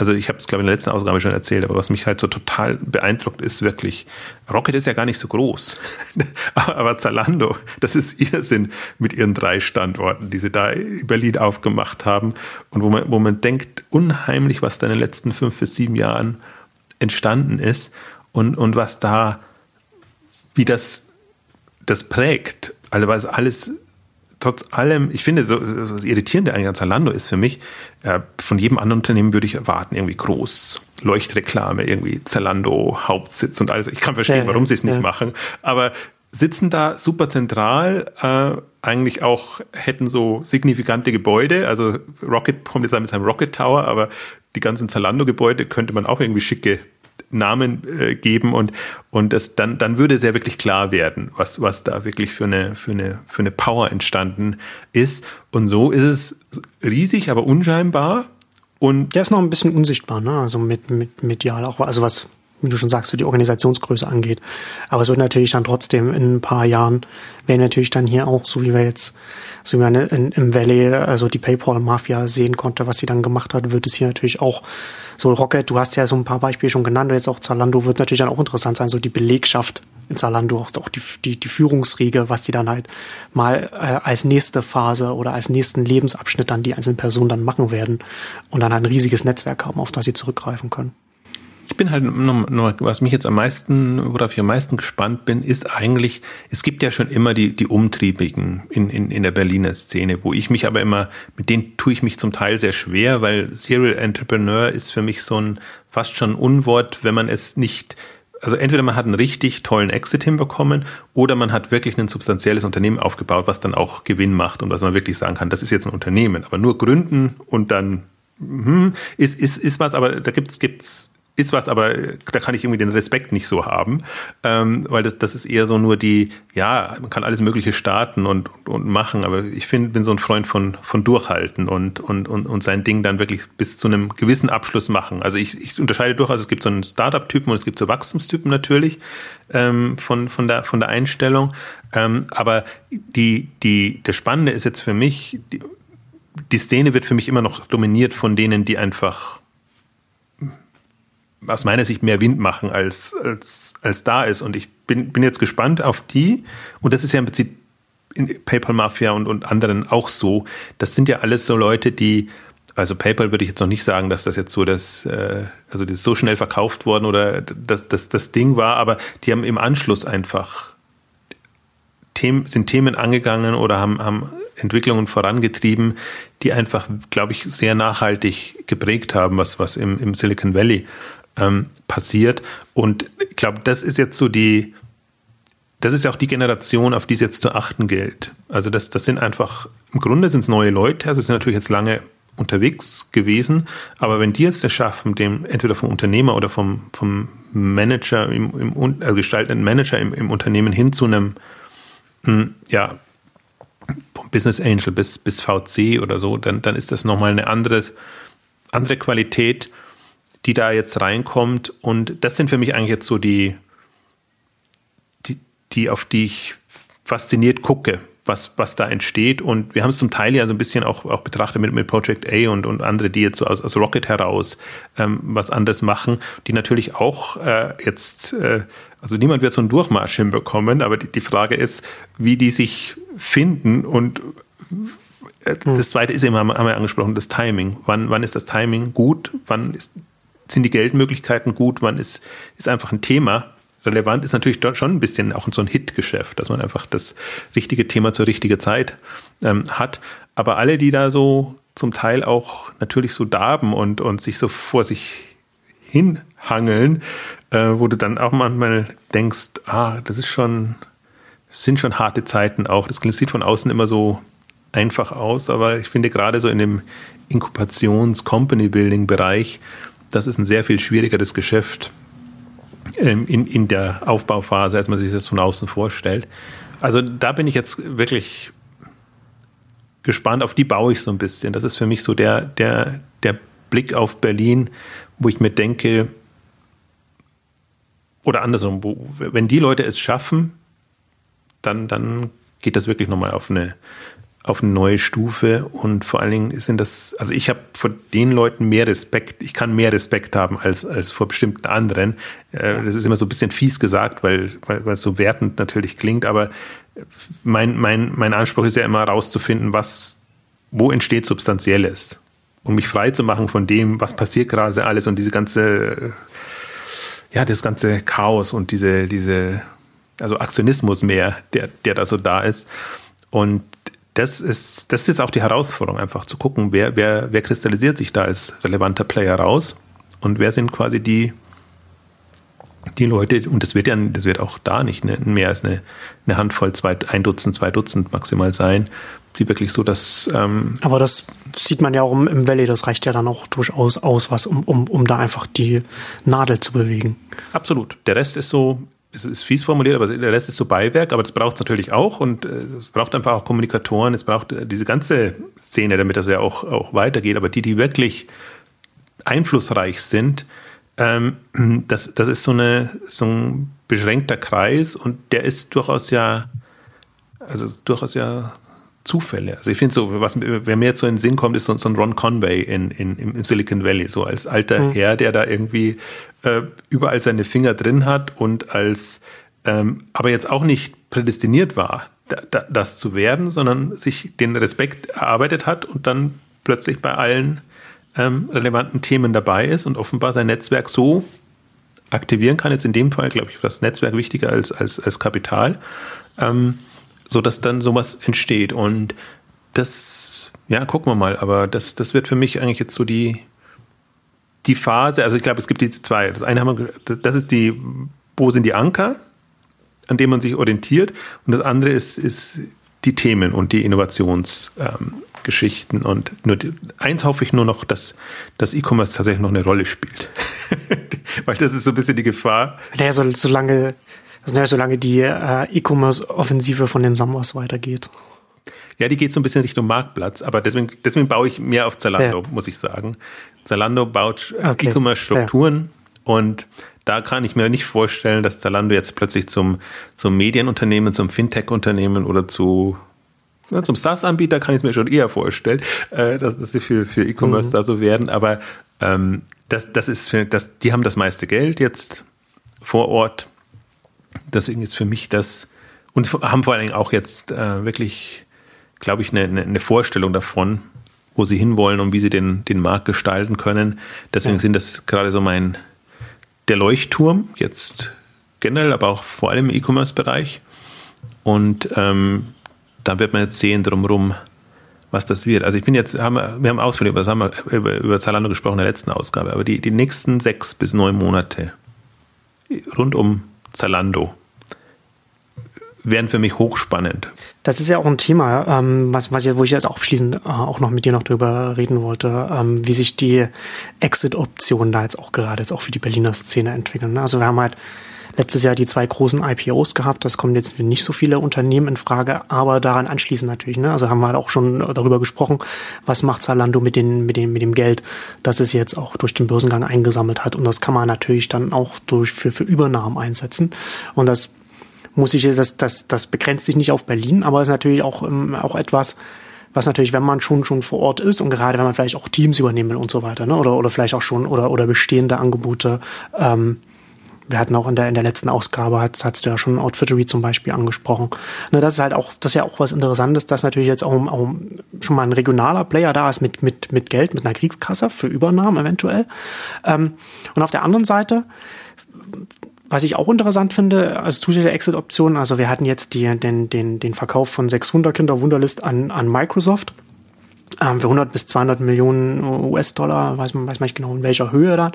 also ich habe es, glaube ich, in der letzten Ausgabe schon erzählt, aber was mich halt so total beeindruckt, ist wirklich, Rocket ist ja gar nicht so groß. aber Zalando, das ist Irrsinn mit ihren drei Standorten, die sie da in Berlin aufgemacht haben und wo man, wo man denkt, unheimlich, was da in den letzten fünf bis sieben Jahren entstanden ist und, und was da, wie das, das prägt. Also was alles trotz allem, ich finde, so, so das Irritierende eigentlich an Zalando ist für mich, äh, von jedem anderen Unternehmen würde ich erwarten, irgendwie groß, Leuchtreklame, irgendwie Zalando, Hauptsitz und alles. Ich kann verstehen, ja, warum sie es nicht ja. machen, aber sitzen da super zentral, äh, eigentlich auch hätten so signifikante Gebäude, also Rocket kommt jetzt mit seinem Rocket Tower, aber die ganzen Zalando-Gebäude könnte man auch irgendwie schicke Namen äh, geben und, und das, dann, dann würde ja wirklich klar werden, was, was da wirklich für eine, für, eine, für eine Power entstanden ist. Und so ist es riesig, aber unscheinbar. Und der ist noch ein bisschen unsichtbar, ne? Also mit, mit medial auch, also was, wie du schon sagst, so die Organisationsgröße angeht. Aber es wird natürlich dann trotzdem in ein paar Jahren, werden natürlich dann hier auch, so wie wir jetzt, so wie man in, im Valley, also die PayPal-Mafia sehen konnte, was sie dann gemacht hat, wird es hier natürlich auch so Rocket, du hast ja so ein paar Beispiele schon genannt, jetzt auch Zalando wird natürlich dann auch interessant sein, so die Belegschaft in Zalando, auch die, die, die Führungsriege, was die dann halt mal äh, als nächste Phase oder als nächsten Lebensabschnitt dann die einzelnen Personen dann machen werden und dann halt ein riesiges Netzwerk haben, auf das sie zurückgreifen können. Bin halt noch, noch, was mich jetzt am meisten, worauf ich am meisten gespannt bin, ist eigentlich, es gibt ja schon immer die, die Umtriebigen in, in, in der Berliner Szene, wo ich mich aber immer, mit denen tue ich mich zum Teil sehr schwer, weil Serial Entrepreneur ist für mich so ein fast schon Unwort, wenn man es nicht also entweder man hat einen richtig tollen Exit hinbekommen oder man hat wirklich ein substanzielles Unternehmen aufgebaut, was dann auch Gewinn macht und was man wirklich sagen kann, das ist jetzt ein Unternehmen. Aber nur gründen und dann hm, ist, ist, ist was, aber da gibt's gibt's ist was, aber da kann ich irgendwie den Respekt nicht so haben, ähm, weil das, das ist eher so nur die, ja, man kann alles Mögliche starten und, und machen, aber ich find, bin so ein Freund von, von Durchhalten und, und, und, und sein Ding dann wirklich bis zu einem gewissen Abschluss machen. Also ich, ich unterscheide durchaus, es gibt so einen Startup-Typen und es gibt so Wachstumstypen natürlich ähm, von, von, der, von der Einstellung, ähm, aber die, die, der Spannende ist jetzt für mich, die, die Szene wird für mich immer noch dominiert von denen, die einfach aus meiner Sicht mehr Wind machen, als, als, als da ist. Und ich bin, bin jetzt gespannt auf die. Und das ist ja im Prinzip in PayPal Mafia und, und anderen auch so. Das sind ja alles so Leute, die, also PayPal würde ich jetzt noch nicht sagen, dass das jetzt so das, äh, also das ist so schnell verkauft worden oder das, das, das Ding war, aber die haben im Anschluss einfach Themen, sind Themen angegangen oder haben, haben Entwicklungen vorangetrieben, die einfach, glaube ich, sehr nachhaltig geprägt haben, was, was im, im Silicon Valley ähm, passiert. Und ich glaube, das ist jetzt so die, das ist ja auch die Generation, auf die es jetzt zu achten gilt. Also das, das sind einfach, im Grunde sind es neue Leute, also sind natürlich jetzt lange unterwegs gewesen, aber wenn die es schaffen, dem entweder vom Unternehmer oder vom, vom Manager, im, im, also gestaltenden Manager im, im Unternehmen hin zu einem, hm, ja, vom Business Angel bis, bis VC oder so, dann, dann ist das nochmal eine andere, andere Qualität, die da jetzt reinkommt. Und das sind für mich eigentlich jetzt so die, die, die auf die ich fasziniert gucke, was, was da entsteht. Und wir haben es zum Teil ja so ein bisschen auch, auch betrachtet mit, mit Project A und, und andere, die jetzt so aus, aus Rocket heraus ähm, was anderes machen, die natürlich auch äh, jetzt, äh, also niemand wird so einen Durchmarsch hinbekommen, aber die, die Frage ist, wie die sich finden und äh, hm. das zweite ist eben, haben wir angesprochen, das Timing. Wann, wann ist das Timing gut? Wann ist, sind die Geldmöglichkeiten gut? Wann ist, ist einfach ein Thema? relevant ist natürlich dort schon ein bisschen auch so ein Hit-Geschäft, dass man einfach das richtige Thema zur richtigen Zeit ähm, hat. Aber alle, die da so zum Teil auch natürlich so darben und, und sich so vor sich hinhangeln, äh, wo du dann auch manchmal denkst, ah, das ist schon, sind schon harte Zeiten auch. Das sieht von außen immer so einfach aus, aber ich finde gerade so in dem Inkubations-Company-Building-Bereich, das ist ein sehr viel schwierigeres Geschäft ähm, in, in der Aufbauphase, als man sich das von außen vorstellt. Also da bin ich jetzt wirklich gespannt, auf die baue ich so ein bisschen. Das ist für mich so der, der, der Blick auf Berlin, wo ich mir denke, oder andersrum, wo, wenn die Leute es schaffen, dann, dann geht das wirklich nochmal auf eine, auf eine neue Stufe und vor allen Dingen sind das, also ich habe vor den Leuten mehr Respekt, ich kann mehr Respekt haben als, als vor bestimmten anderen. Äh, das ist immer so ein bisschen fies gesagt, weil, weil, weil es so wertend natürlich klingt, aber mein, mein, mein Anspruch ist ja immer herauszufinden, was, wo entsteht Substanzielles, um mich frei zu machen von dem, was passiert gerade alles und diese ganze, ja, das ganze Chaos und diese, diese, also Aktionismus mehr, der, der da so da ist. Und das ist, das ist jetzt auch die Herausforderung, einfach zu gucken, wer, wer, wer kristallisiert sich da als relevanter Player raus und wer sind quasi die, die Leute, und das wird ja, das wird auch da nicht ne, mehr als eine, eine Handvoll, zwei, ein Dutzend, zwei Dutzend maximal sein, die wirklich so das. Ähm Aber das sieht man ja auch im Valley, das reicht ja dann auch durchaus aus, was, um, um, um da einfach die Nadel zu bewegen. Absolut. Der Rest ist so es ist fies formuliert, aber der Rest ist so Beiwerk, aber das braucht es natürlich auch und äh, es braucht einfach auch Kommunikatoren, es braucht äh, diese ganze Szene, damit das ja auch, auch weitergeht, aber die, die wirklich einflussreich sind, ähm, das, das ist so, eine, so ein beschränkter Kreis und der ist durchaus ja, also durchaus ja Zufälle. Also ich finde so, was wer mir jetzt so in den Sinn kommt, ist so, so ein Ron Conway in, in, im Silicon Valley, so als alter mhm. Herr, der da irgendwie äh, überall seine Finger drin hat und als ähm, aber jetzt auch nicht prädestiniert war, da, da, das zu werden, sondern sich den Respekt erarbeitet hat und dann plötzlich bei allen ähm, relevanten Themen dabei ist und offenbar sein Netzwerk so aktivieren kann. Jetzt in dem Fall, glaube ich, das Netzwerk wichtiger als, als, als Kapital. Ähm, so dass dann sowas entsteht. Und das, ja, gucken wir mal, aber das, das wird für mich eigentlich jetzt so die, die Phase, also ich glaube, es gibt diese zwei. Das eine haben wir, das ist die, wo sind die Anker, an denen man sich orientiert, und das andere ist, ist die Themen und die Innovationsgeschichten. Ähm, und nur die, eins hoffe ich nur noch, dass das E-Commerce tatsächlich noch eine Rolle spielt. Weil das ist so ein bisschen die Gefahr. Naja, so, solange das ist ja solange die äh, E-Commerce-Offensive von den Sambas weitergeht. Ja, die geht so ein bisschen Richtung Marktplatz, aber deswegen, deswegen baue ich mehr auf Zalando, ja. muss ich sagen. Zalando baut okay. E-Commerce-Strukturen ja. und da kann ich mir nicht vorstellen, dass Zalando jetzt plötzlich zum, zum Medienunternehmen, zum Fintech-Unternehmen oder zu ja, zum SaaS-Anbieter kann ich es mir schon eher vorstellen, äh, dass, dass sie für, für E-Commerce mhm. da so werden. Aber ähm, das, das ist für, das, die haben das meiste Geld jetzt vor Ort deswegen ist für mich das, und haben vor allen Dingen auch jetzt äh, wirklich, glaube ich, eine, eine Vorstellung davon, wo sie hinwollen und wie sie den, den Markt gestalten können. Deswegen ja. sind das gerade so mein, der Leuchtturm, jetzt generell, aber auch vor allem im E-Commerce-Bereich. Und ähm, da wird man jetzt sehen drumherum, was das wird. Also ich bin jetzt, haben wir, haben ausführlich über, haben wir, über, über Zalando gesprochen in der letzten Ausgabe, aber die, die nächsten sechs bis neun Monate rund um Zalando wären für mich hochspannend. Das ist ja auch ein Thema, ähm, was, was wo ich jetzt auch abschließend äh, auch noch mit dir noch drüber reden wollte, ähm, wie sich die Exit-Optionen da jetzt auch gerade jetzt auch für die Berliner Szene entwickeln. Ne? Also wir haben halt letztes Jahr die zwei großen IPOs gehabt. Das kommen jetzt nicht so viele Unternehmen in Frage, aber daran anschließend natürlich. Ne? Also haben wir halt auch schon darüber gesprochen, was macht Zalando mit, den, mit, dem, mit dem Geld, das es jetzt auch durch den Börsengang eingesammelt hat. Und das kann man natürlich dann auch durch für, für Übernahmen einsetzen. Und das muss ich, das, das, das begrenzt sich nicht auf Berlin, aber ist natürlich auch, ähm, auch etwas, was natürlich, wenn man schon schon vor Ort ist und gerade wenn man vielleicht auch Teams übernehmen will und so weiter, ne? oder, oder vielleicht auch schon oder, oder bestehende Angebote ähm, wir hatten auch in der, in der letzten Ausgabe, hast, hast du ja schon Outfittery zum Beispiel angesprochen. Ne, das ist halt auch, das ist ja auch was Interessantes, dass natürlich jetzt auch, auch schon mal ein regionaler Player da ist mit, mit, mit Geld, mit einer Kriegskasse für Übernahmen eventuell. Ähm, und auf der anderen Seite, was ich auch interessant finde, als zusätzliche Exit-Option, also wir hatten jetzt die, den, den, den Verkauf von 600 Kinder Wunderlist an, an Microsoft ähm, für 100 bis 200 Millionen US-Dollar, weiß man, weiß man nicht genau in welcher Höhe dann.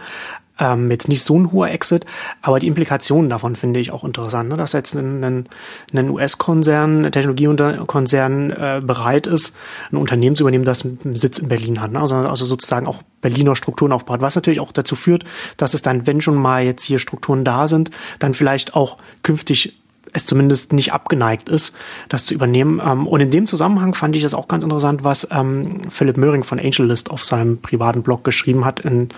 Ähm, jetzt nicht so ein hoher Exit, aber die Implikationen davon finde ich auch interessant, ne? dass jetzt ein, ein, ein US-Konzern, Technologiekonzern äh, bereit ist, ein Unternehmen zu übernehmen, das einen Sitz in Berlin hat, ne? also, also sozusagen auch Berliner Strukturen aufbaut, was natürlich auch dazu führt, dass es dann, wenn schon mal jetzt hier Strukturen da sind, dann vielleicht auch künftig es zumindest nicht abgeneigt ist, das zu übernehmen. Ähm, und in dem Zusammenhang fand ich es auch ganz interessant, was ähm, Philipp Möhring von AngelList auf seinem privaten Blog geschrieben hat in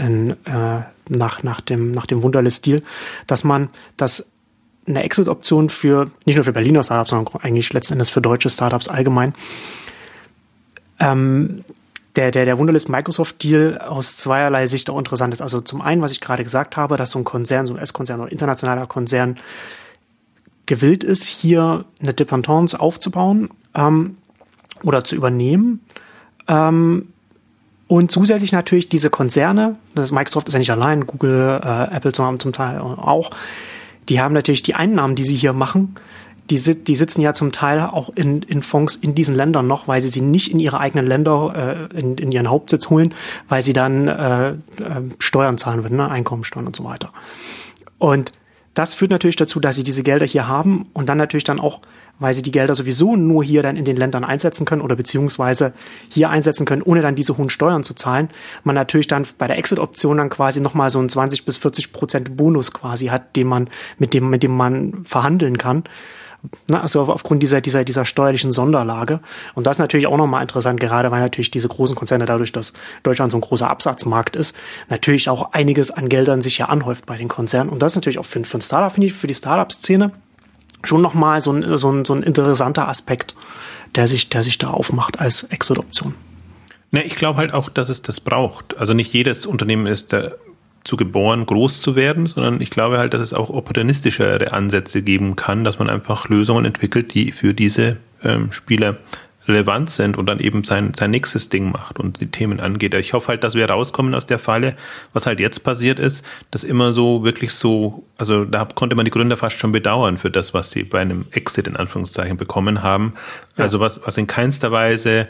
in, äh, nach, nach dem, nach dem Wunderlist-Deal, dass man das eine Exit-Option für, nicht nur für Berliner Startups, sondern eigentlich letzten Endes für deutsche Startups allgemein, ähm, der, der, der Wunderlist Microsoft Deal aus zweierlei Sicht auch interessant ist. Also zum einen, was ich gerade gesagt habe, dass so ein Konzern, so ein S-Konzern oder internationaler Konzern gewillt ist, hier eine Dependance aufzubauen ähm, oder zu übernehmen. Ähm, und zusätzlich natürlich diese Konzerne, das Microsoft ist ja nicht allein, Google, äh, Apple zum, zum Teil auch, die haben natürlich die Einnahmen, die sie hier machen, die, die sitzen ja zum Teil auch in, in Fonds in diesen Ländern noch, weil sie sie nicht in ihre eigenen Länder, äh, in, in ihren Hauptsitz holen, weil sie dann äh, äh, Steuern zahlen würden, ne? Einkommensteuern und so weiter. Und das führt natürlich dazu, dass sie diese Gelder hier haben und dann natürlich dann auch weil sie die Gelder sowieso nur hier dann in den Ländern einsetzen können oder beziehungsweise hier einsetzen können, ohne dann diese hohen Steuern zu zahlen. Man natürlich dann bei der Exit-Option dann quasi nochmal so einen 20 bis 40 Prozent Bonus quasi hat, den man, mit dem, mit dem man verhandeln kann. Na, also aufgrund dieser, dieser, dieser steuerlichen Sonderlage. Und das ist natürlich auch nochmal interessant, gerade weil natürlich diese großen Konzerne dadurch, dass Deutschland so ein großer Absatzmarkt ist, natürlich auch einiges an Geldern sich ja anhäuft bei den Konzernen. Und das ist natürlich auch für, für ein Startup, finde ich, für die Startup-Szene schon nochmal so ein, so, ein, so ein interessanter Aspekt, der sich, der sich da aufmacht als Exit-Option. Ne, ich glaube halt auch, dass es das braucht. Also nicht jedes Unternehmen ist dazu geboren, groß zu werden, sondern ich glaube halt, dass es auch opportunistischere Ansätze geben kann, dass man einfach Lösungen entwickelt, die für diese ähm, Spieler relevant sind und dann eben sein, sein nächstes Ding macht und die Themen angeht. Ich hoffe halt, dass wir rauskommen aus der Falle, was halt jetzt passiert ist, dass immer so wirklich so, also da konnte man die Gründer fast schon bedauern für das, was sie bei einem Exit in Anführungszeichen bekommen haben. Ja. Also was, was in keinster Weise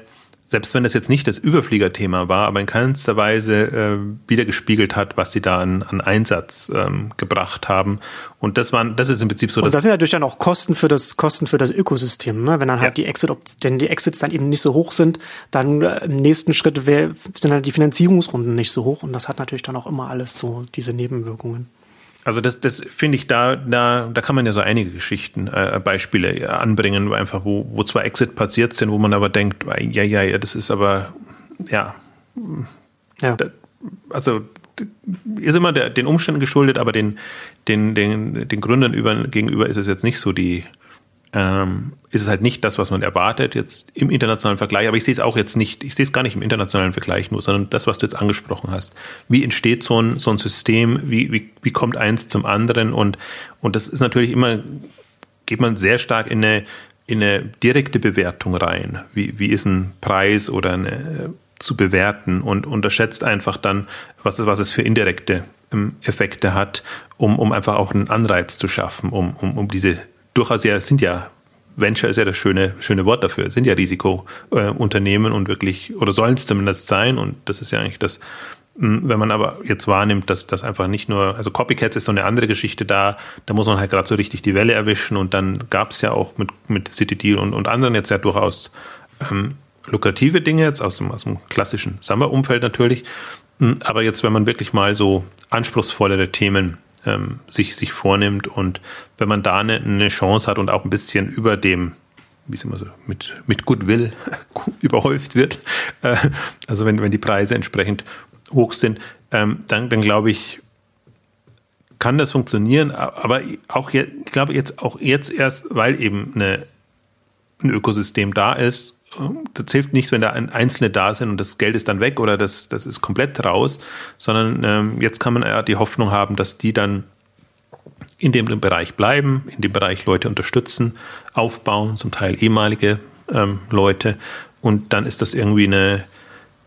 selbst wenn das jetzt nicht das Überfliegerthema war, aber in keinster Weise äh, wiedergespiegelt hat, was sie da an, an Einsatz ähm, gebracht haben. Und das waren, das ist im Prinzip so. Und das sind natürlich dann auch Kosten für das Kosten für das Ökosystem, ne? Wenn dann halt ja. die Exit, denn die Exits dann eben nicht so hoch sind, dann äh, im nächsten Schritt wär, sind halt die Finanzierungsrunden nicht so hoch und das hat natürlich dann auch immer alles so diese Nebenwirkungen. Also das, das finde ich da, da, da kann man ja so einige Geschichten, äh, Beispiele anbringen, wo einfach, wo, wo zwar Exit passiert sind, wo man aber denkt, ja, ja, ja, das ist aber, ja, ja. Da, also ist immer der, den Umständen geschuldet, aber den, den, den, den Gründern über, gegenüber ist es jetzt nicht so die, ähm, ist es halt nicht das, was man erwartet jetzt im internationalen Vergleich. Aber ich sehe es auch jetzt nicht, ich sehe es gar nicht im internationalen Vergleich nur, sondern das, was du jetzt angesprochen hast. Wie entsteht so ein, so ein System? Wie, wie, wie kommt eins zum anderen? Und, und das ist natürlich immer, geht man sehr stark in eine, in eine direkte Bewertung rein. Wie, wie ist ein Preis oder eine, zu bewerten und unterschätzt einfach dann, was, was es für indirekte ähm, Effekte hat, um, um einfach auch einen Anreiz zu schaffen, um, um, um diese durchaus ja, sind ja Venture ist ja das schöne, schöne Wort dafür, sind ja Risikounternehmen äh, und wirklich, oder sollen es zumindest sein, und das ist ja eigentlich das, Hm, wenn man aber jetzt wahrnimmt, dass das einfach nicht nur, also Copycats ist so eine andere Geschichte da, da muss man halt gerade so richtig die Welle erwischen und dann gab es ja auch mit, mit City Deal und, und anderen jetzt ja durchaus ähm, lukrative Dinge, jetzt aus dem, aus dem klassischen Samba-Umfeld natürlich. Hm, aber jetzt, wenn man wirklich mal so anspruchsvollere Themen ähm, sich, sich vornimmt und wenn man da eine, eine Chance hat und auch ein bisschen über dem wie es immer so, mit, mit Goodwill überhäuft wird. Äh, also wenn, wenn die Preise entsprechend hoch sind, ähm, dann, dann glaube ich, kann das funktionieren. Aber auch jetzt, ich glaube jetzt auch jetzt erst, weil eben eine, ein Ökosystem da ist, das hilft nichts, wenn da Einzelne da sind und das Geld ist dann weg oder das, das ist komplett raus, sondern ähm, jetzt kann man ja die Hoffnung haben, dass die dann in dem Bereich bleiben, in dem Bereich Leute unterstützen, aufbauen, zum Teil ehemalige ähm, Leute und dann ist das irgendwie eine,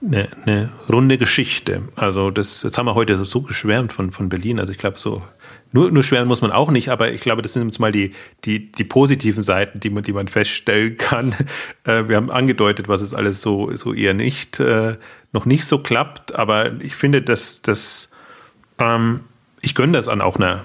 eine, eine runde Geschichte. Also das, jetzt haben wir heute so geschwärmt von, von Berlin. Also ich glaube, so nur, nur schweren muss man auch nicht, aber ich glaube, das sind jetzt mal die, die, die positiven Seiten, die man, die man feststellen kann. Äh, wir haben angedeutet, was es alles so, so eher nicht, äh, noch nicht so klappt, aber ich finde, dass, dass ähm, ich gönne das an auch einer,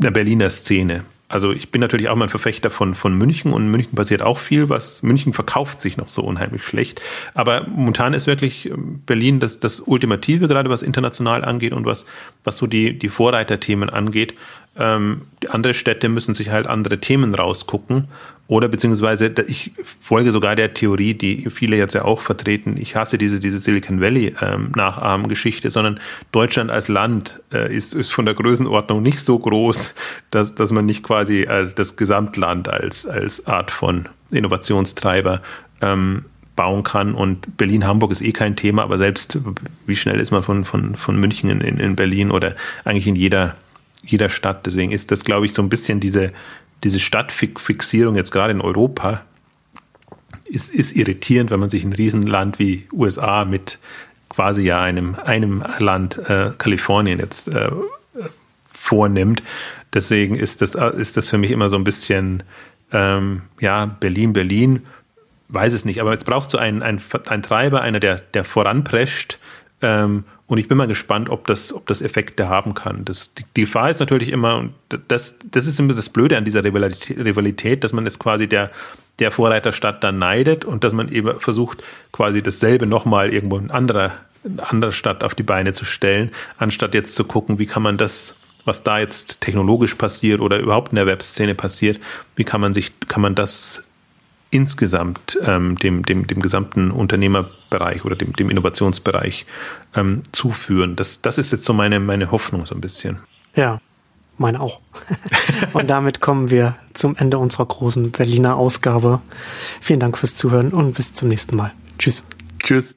einer Berliner Szene. Also ich bin natürlich auch mal ein Verfechter von, von München und München passiert auch viel, was München verkauft sich noch so unheimlich schlecht. Aber momentan ist wirklich ähm, Berlin das, das Ultimative, gerade was international angeht und was, was so die, die Vorreiterthemen angeht. Ähm, andere Städte müssen sich halt andere Themen rausgucken oder beziehungsweise, ich folge sogar der Theorie, die viele jetzt ja auch vertreten. Ich hasse diese, diese Silicon Valley ähm, sondern Deutschland als Land äh, ist, ist von der Größenordnung nicht so groß, dass, dass man nicht quasi als das Gesamtland als, als Art von Innovationstreiber ähm, bauen kann. Und Berlin-Hamburg ist eh kein Thema, aber selbst wie schnell ist man von, von, von München in, in Berlin oder eigentlich in jeder, jeder Stadt. Deswegen ist das, glaube ich, so ein bisschen diese, diese Stadtfixierung jetzt gerade in Europa ist, ist irritierend, wenn man sich ein Riesenland wie USA mit quasi ja einem, einem Land, äh, Kalifornien jetzt äh, vornimmt. Deswegen ist das, ist das für mich immer so ein bisschen, ähm, ja, Berlin, Berlin, weiß es nicht. Aber jetzt braucht so ein, ein, ein Treiber, einer, der, der voranprescht ähm, und ich bin mal gespannt, ob das, ob das Effekte haben kann. Das, die, Gefahr ist natürlich immer, und das, das ist immer das Blöde an dieser Rivalität, dass man es quasi der, der Vorreiterstadt dann neidet und dass man eben versucht, quasi dasselbe nochmal irgendwo in anderer, in anderer Stadt auf die Beine zu stellen, anstatt jetzt zu gucken, wie kann man das, was da jetzt technologisch passiert oder überhaupt in der Webszene passiert, wie kann man sich, kann man das insgesamt ähm, dem, dem, dem gesamten Unternehmerbereich oder dem, dem Innovationsbereich ähm, zuführen. Das, das ist jetzt so meine, meine Hoffnung so ein bisschen. Ja, meine auch. und damit kommen wir zum Ende unserer großen Berliner Ausgabe. Vielen Dank fürs Zuhören und bis zum nächsten Mal. Tschüss. Tschüss.